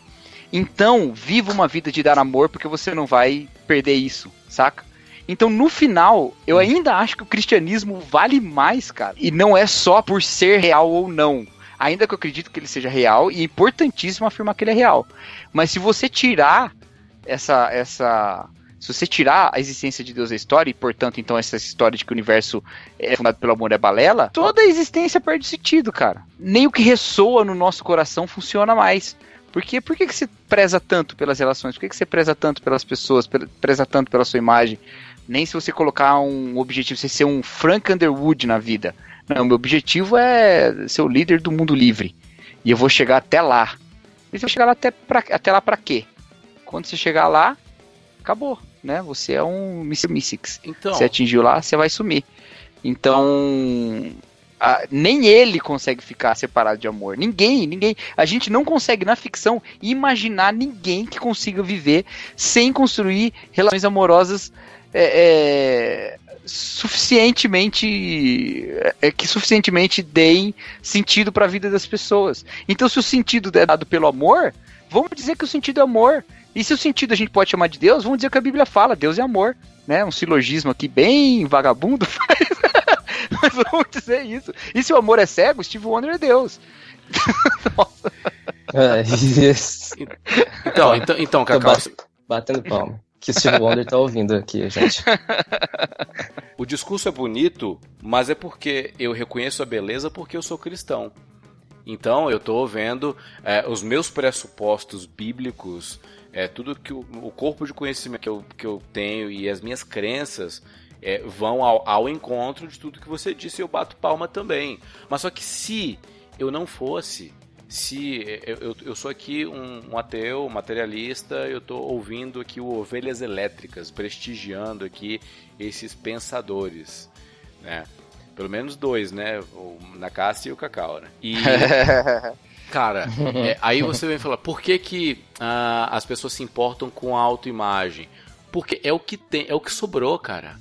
Então, viva uma vida de dar amor, porque você não vai perder isso, saca? Então, no final, eu ainda acho que o cristianismo vale mais, cara. E não é só por ser real ou não. Ainda que eu acredito que ele seja real, e é importantíssimo afirmar que ele é real. Mas se você tirar essa. essa se você tirar a existência de Deus da história, e portanto, então, essa história de que o universo é fundado pelo amor é balela, toda a existência perde sentido, cara. Nem o que ressoa no nosso coração funciona mais. Por quê? Por que, que você preza tanto pelas relações? Por que, que você preza tanto pelas pessoas? pe- Preza tanto pela sua imagem? Nem se você colocar um objetivo, você ser um Frank Underwood na vida. Não, meu objetivo é ser o líder do mundo livre. E eu vou chegar até lá. E você vai chegar lá até, pra, até lá pra quê? Quando você chegar lá, acabou, né? Você é um Mr. Mystics. Então, Você atingiu lá, você vai sumir. Então, nem ele consegue ficar separado de amor. Ninguém, ninguém. A gente não consegue na ficção imaginar ninguém que consiga viver sem construir relações amorosas é, é, suficientemente é, que suficientemente deem sentido para a vida das pessoas. Então, se o sentido é dado pelo amor, vamos dizer que o sentido é amor. E se o sentido a gente pode chamar de Deus, vamos dizer que a Bíblia fala, Deus é amor, né? Um silogismo aqui bem vagabundo, mas, mas vamos dizer isso. E se o amor é cego, Steve Wonder é Deus. É, isso. Então, então, então Tô Cacau, bat- batendo palma. Que o Steve Wonder tá ouvindo aqui, gente. o discurso é bonito, mas é porque eu reconheço a beleza porque eu sou cristão. Então eu estou vendo é, os meus pressupostos bíblicos, é, tudo que o, o corpo de conhecimento que eu, que eu tenho e as minhas crenças é, vão ao, ao encontro de tudo que você disse e eu bato palma também. Mas só que se eu não fosse, se eu, eu, eu sou aqui um, um ateu, um materialista, eu estou ouvindo aqui o Ovelhas Elétricas, prestigiando aqui esses pensadores, né? Pelo menos dois, né? O Nakassi e o Cacau, né? E, cara, é, aí você vem falar, por que que ah, as pessoas se importam com a autoimagem? Porque é o que tem, é o que sobrou, cara.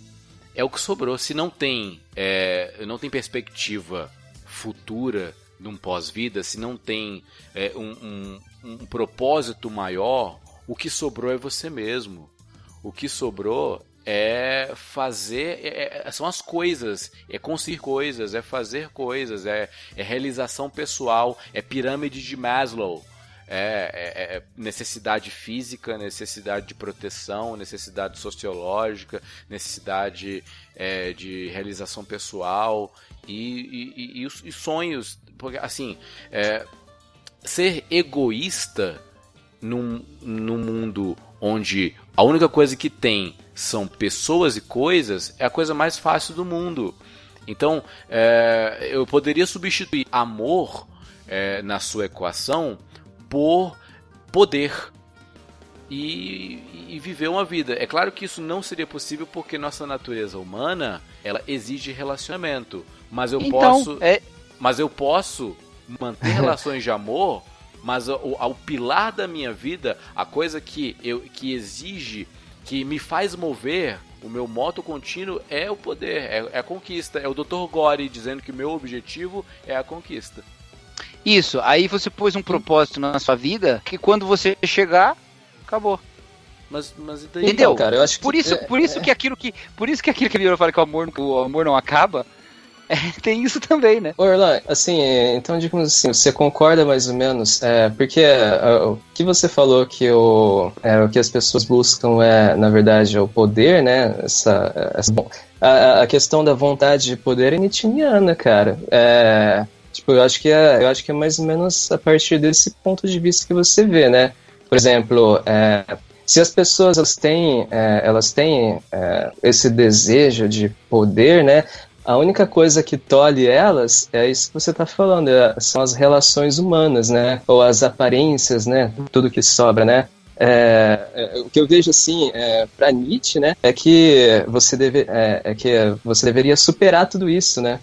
É o que sobrou. Se não tem, é, não tem perspectiva futura de um pós-vida, se não tem é, um, um, um propósito maior, o que sobrou é você mesmo. O que sobrou é fazer. é- é- são as coisas. É conseguir coisas, é fazer coisas, é, é realização pessoal, é pirâmide de Maslow. É, é- é necessidade física, necessidade de proteção, necessidade sociológica, necessidade é, de realização pessoal e, e- e- e sonhos. Porque, assim, é, ser egoísta num, num mundo onde a única coisa que tem são pessoas e coisas é a coisa mais fácil do mundo. Então, é, eu poderia substituir amor é, na sua equação por poder e, e viver uma vida. É claro que isso não seria possível porque nossa natureza humana ela exige relacionamento, mas eu então, posso é, mas eu posso manter relações de amor, mas o, o- o pilar da minha vida, a coisa que eu que exige, que me faz mover, o meu moto contínuo é o poder, é, é a conquista. É o Dr. Gore dizendo que o meu objetivo é a conquista. Isso. Aí você pôs um propósito na sua vida que quando você chegar, acabou. Mas, mas daí? Entendeu? Cara, eu acho que Por isso, é- por isso que aquilo que, por isso que aquilo que a Bíblia fala que o amor, o amor não acaba, é, tem isso também, né? Orlan, assim, é, então digamos assim, você concorda mais ou menos? É, porque é, o que você falou que o, é, o que as pessoas buscam é, na verdade, é o poder, né? Essa, essa- bom, a, a questão da vontade de poder é nietzscheana, cara. É, tipo, eu acho que é, eu acho que é mais ou menos a partir desse ponto de vista que você vê, né? Por exemplo, é, se as pessoas elas têm, é, elas têm é, esse desejo de poder, né? A única coisa que tolhe elas é isso que você está falando, é- são as relações humanas, né? Ou as aparências, né? Tudo que sobra, né? É, é, o que eu vejo assim é, para Nietzsche, né, é que você deve, é, é que você deveria superar tudo isso, né?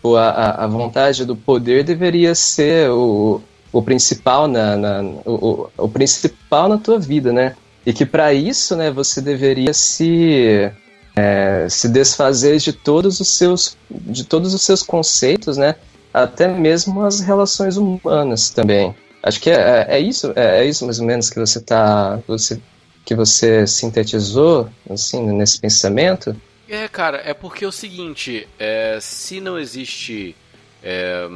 Tipo a, a, vontade do poder deveria ser o, o principal na, na o, o, principal na tua vida, né? E que para isso, né, você deveria se é, se desfazer de todos os seus de todos os seus conceitos, né? Até mesmo as relações humanas também. Acho que é, é isso, é, é isso mais ou menos que você tá você que você sintetizou assim nesse pensamento. É, cara, é porque é o seguinte, é, se não existe é,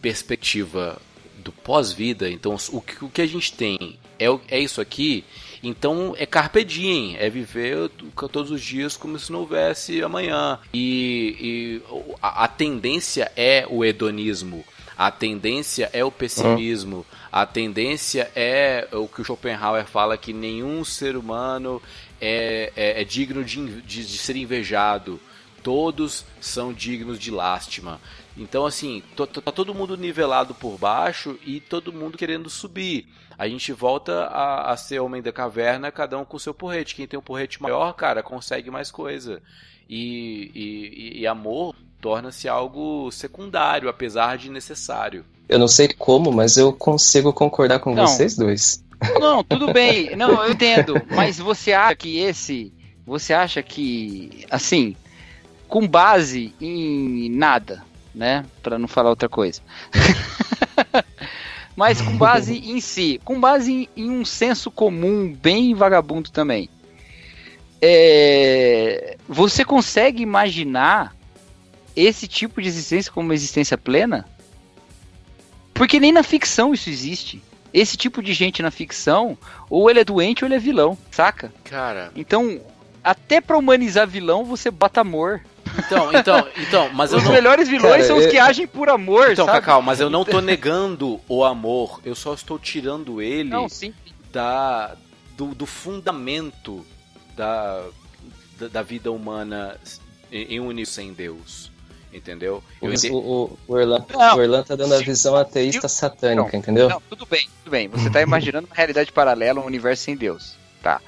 perspectiva do pós-vida, então o que, o que a gente tem é, é isso aqui, então é carpe diem, é viver todos os dias como se não houvesse amanhã. E, e a, a tendência é o hedonismo, a tendência é o pessimismo, a tendência é o que o Schopenhauer fala que nenhum ser humano é, é- é digno de, de- de ser invejado. Todos são dignos de lástima. Então, assim, tá todo mundo nivelado por baixo e todo mundo querendo subir. A gente volta a, a ser homem da caverna, cada um com seu porrete. Quem tem um porrete maior, cara, consegue mais coisa. E, e- e- e amor torna-se algo secundário, apesar de necessário. Eu não sei como, mas eu consigo concordar com Não. vocês dois. Não, tudo bem. Não, eu entendo. Mas você acha que esse. Você acha que. Assim. Com base em nada, né? Pra não falar outra coisa. Mas com base em si. Com base em, em um senso comum bem vagabundo também. É, você consegue imaginar esse tipo de existência como uma existência plena? Porque nem na ficção isso existe. Esse tipo de gente na ficção, ou ele é doente ou ele é vilão, saca? Cara, Então, até pra humanizar vilão, você bota amor. então, então, então, mas eu Os não. melhores vilões Cara, são os eu- que agem por amor, Então, sabe? Cacau, mas eu não tô negando o amor, eu só estou tirando ele Não, sim. da, do, do fundamento da, da, da vida humana em, em unir sem Deus. Entendeu? O, ente- o, o, Orlan, Não. o Orlan tá dando a Se- visão ateísta satânica, entendeu? Não, tudo bem, tudo bem. Você tá imaginando uma realidade paralela, um universo sem Deus. Tá.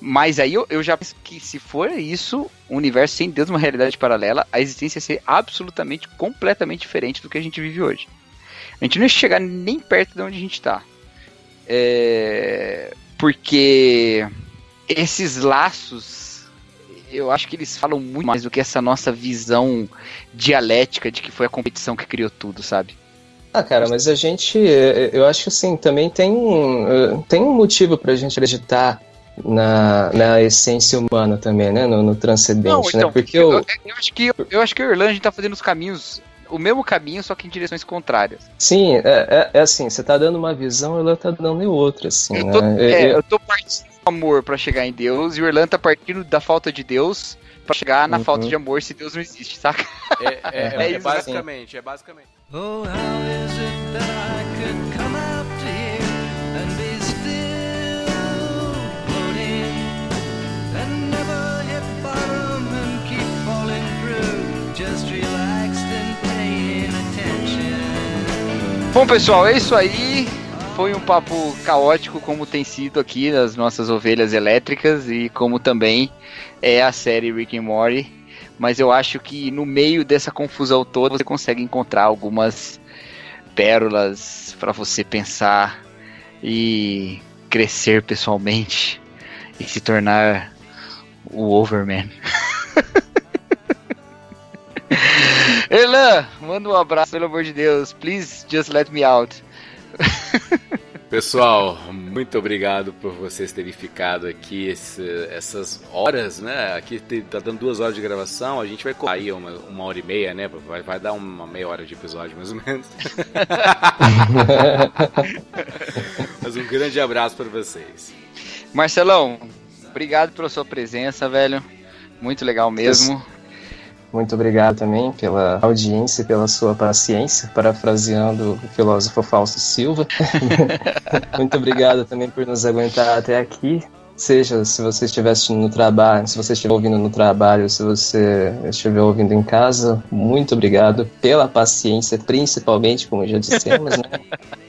Mas aí eu, eu já penso que se for isso, um universo sem Deus, uma realidade paralela, a existência ia ser absolutamente, completamente diferente do que a gente vive hoje. A gente não ia chegar nem perto de onde a gente tá. É, Porque esses laços, eu acho que eles falam muito mais do que essa nossa visão dialética de que foi a competição que criou tudo, sabe? Ah, cara, mas a gente, eh, eu acho que assim, também tem, um, eh, tem um motivo pra gente acreditar na, na essência humana também, né? No, no transcendente, né? Porque eu, o, eu- eu acho que eu acho que a Irlanda tá fazendo os caminhos, o mesmo caminho, só que em direções contrárias. sim, é, é, é assim, você tá dando uma visão, ela tá dando outra, assim, Eu tô, né? é, Eu- eu tô partindo do amor pra chegar em Deus e o Irlanda tá partindo da falta de Deus pra chegar na Uhum. falta de amor se Deus não existe, saca? É, é- É é isso, basicamente, é basicamente. Oh, how is it that I could come out to here and be still floating and never hit bottom and keep falling through, just relaxed and paying attention? Bom, pessoal, é isso aí. Foi um papo caótico, como tem sido aqui nas nossas ovelhas elétricas e como também é a série Rick and Morty. Mas eu acho que no meio dessa confusão toda você consegue encontrar algumas pérolas para você pensar e crescer pessoalmente e se tornar o Overman. Erlan, manda um abraço, pelo amor de Deus. Please just let me out. Pessoal, muito obrigado por vocês terem ficado aqui esse- essas horas, né? Aqui tá dando duas horas de gravação, a gente vai correr aí uma, uma hora e meia, né? Vai, vai dar uma meia hora de episódio, mais ou menos. Mas um grande abraço para vocês. Marcelão, obrigado pela sua presença, velho. Muito legal mesmo. Muito obrigado também pela audiência e pela sua paciência, parafraseando o filósofo Fausto Silva. Muito obrigado também por nos aguentar até aqui. Seja se você estiver assistindo no trabalho, se você estiver ouvindo no trabalho, se você estiver ouvindo em casa, muito obrigado pela paciência, principalmente, como já dissemos, né?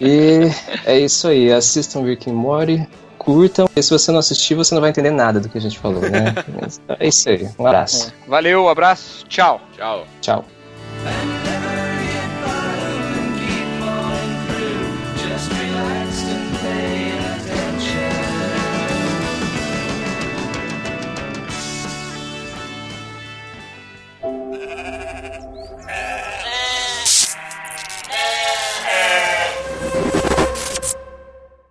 E é isso aí, assistam Rick and Morty, curtam, porque se você não assistir, você não vai entender nada do que a gente falou, né? É isso aí, um abraço, Valeu, abraço, tchau. Tchau. tchau.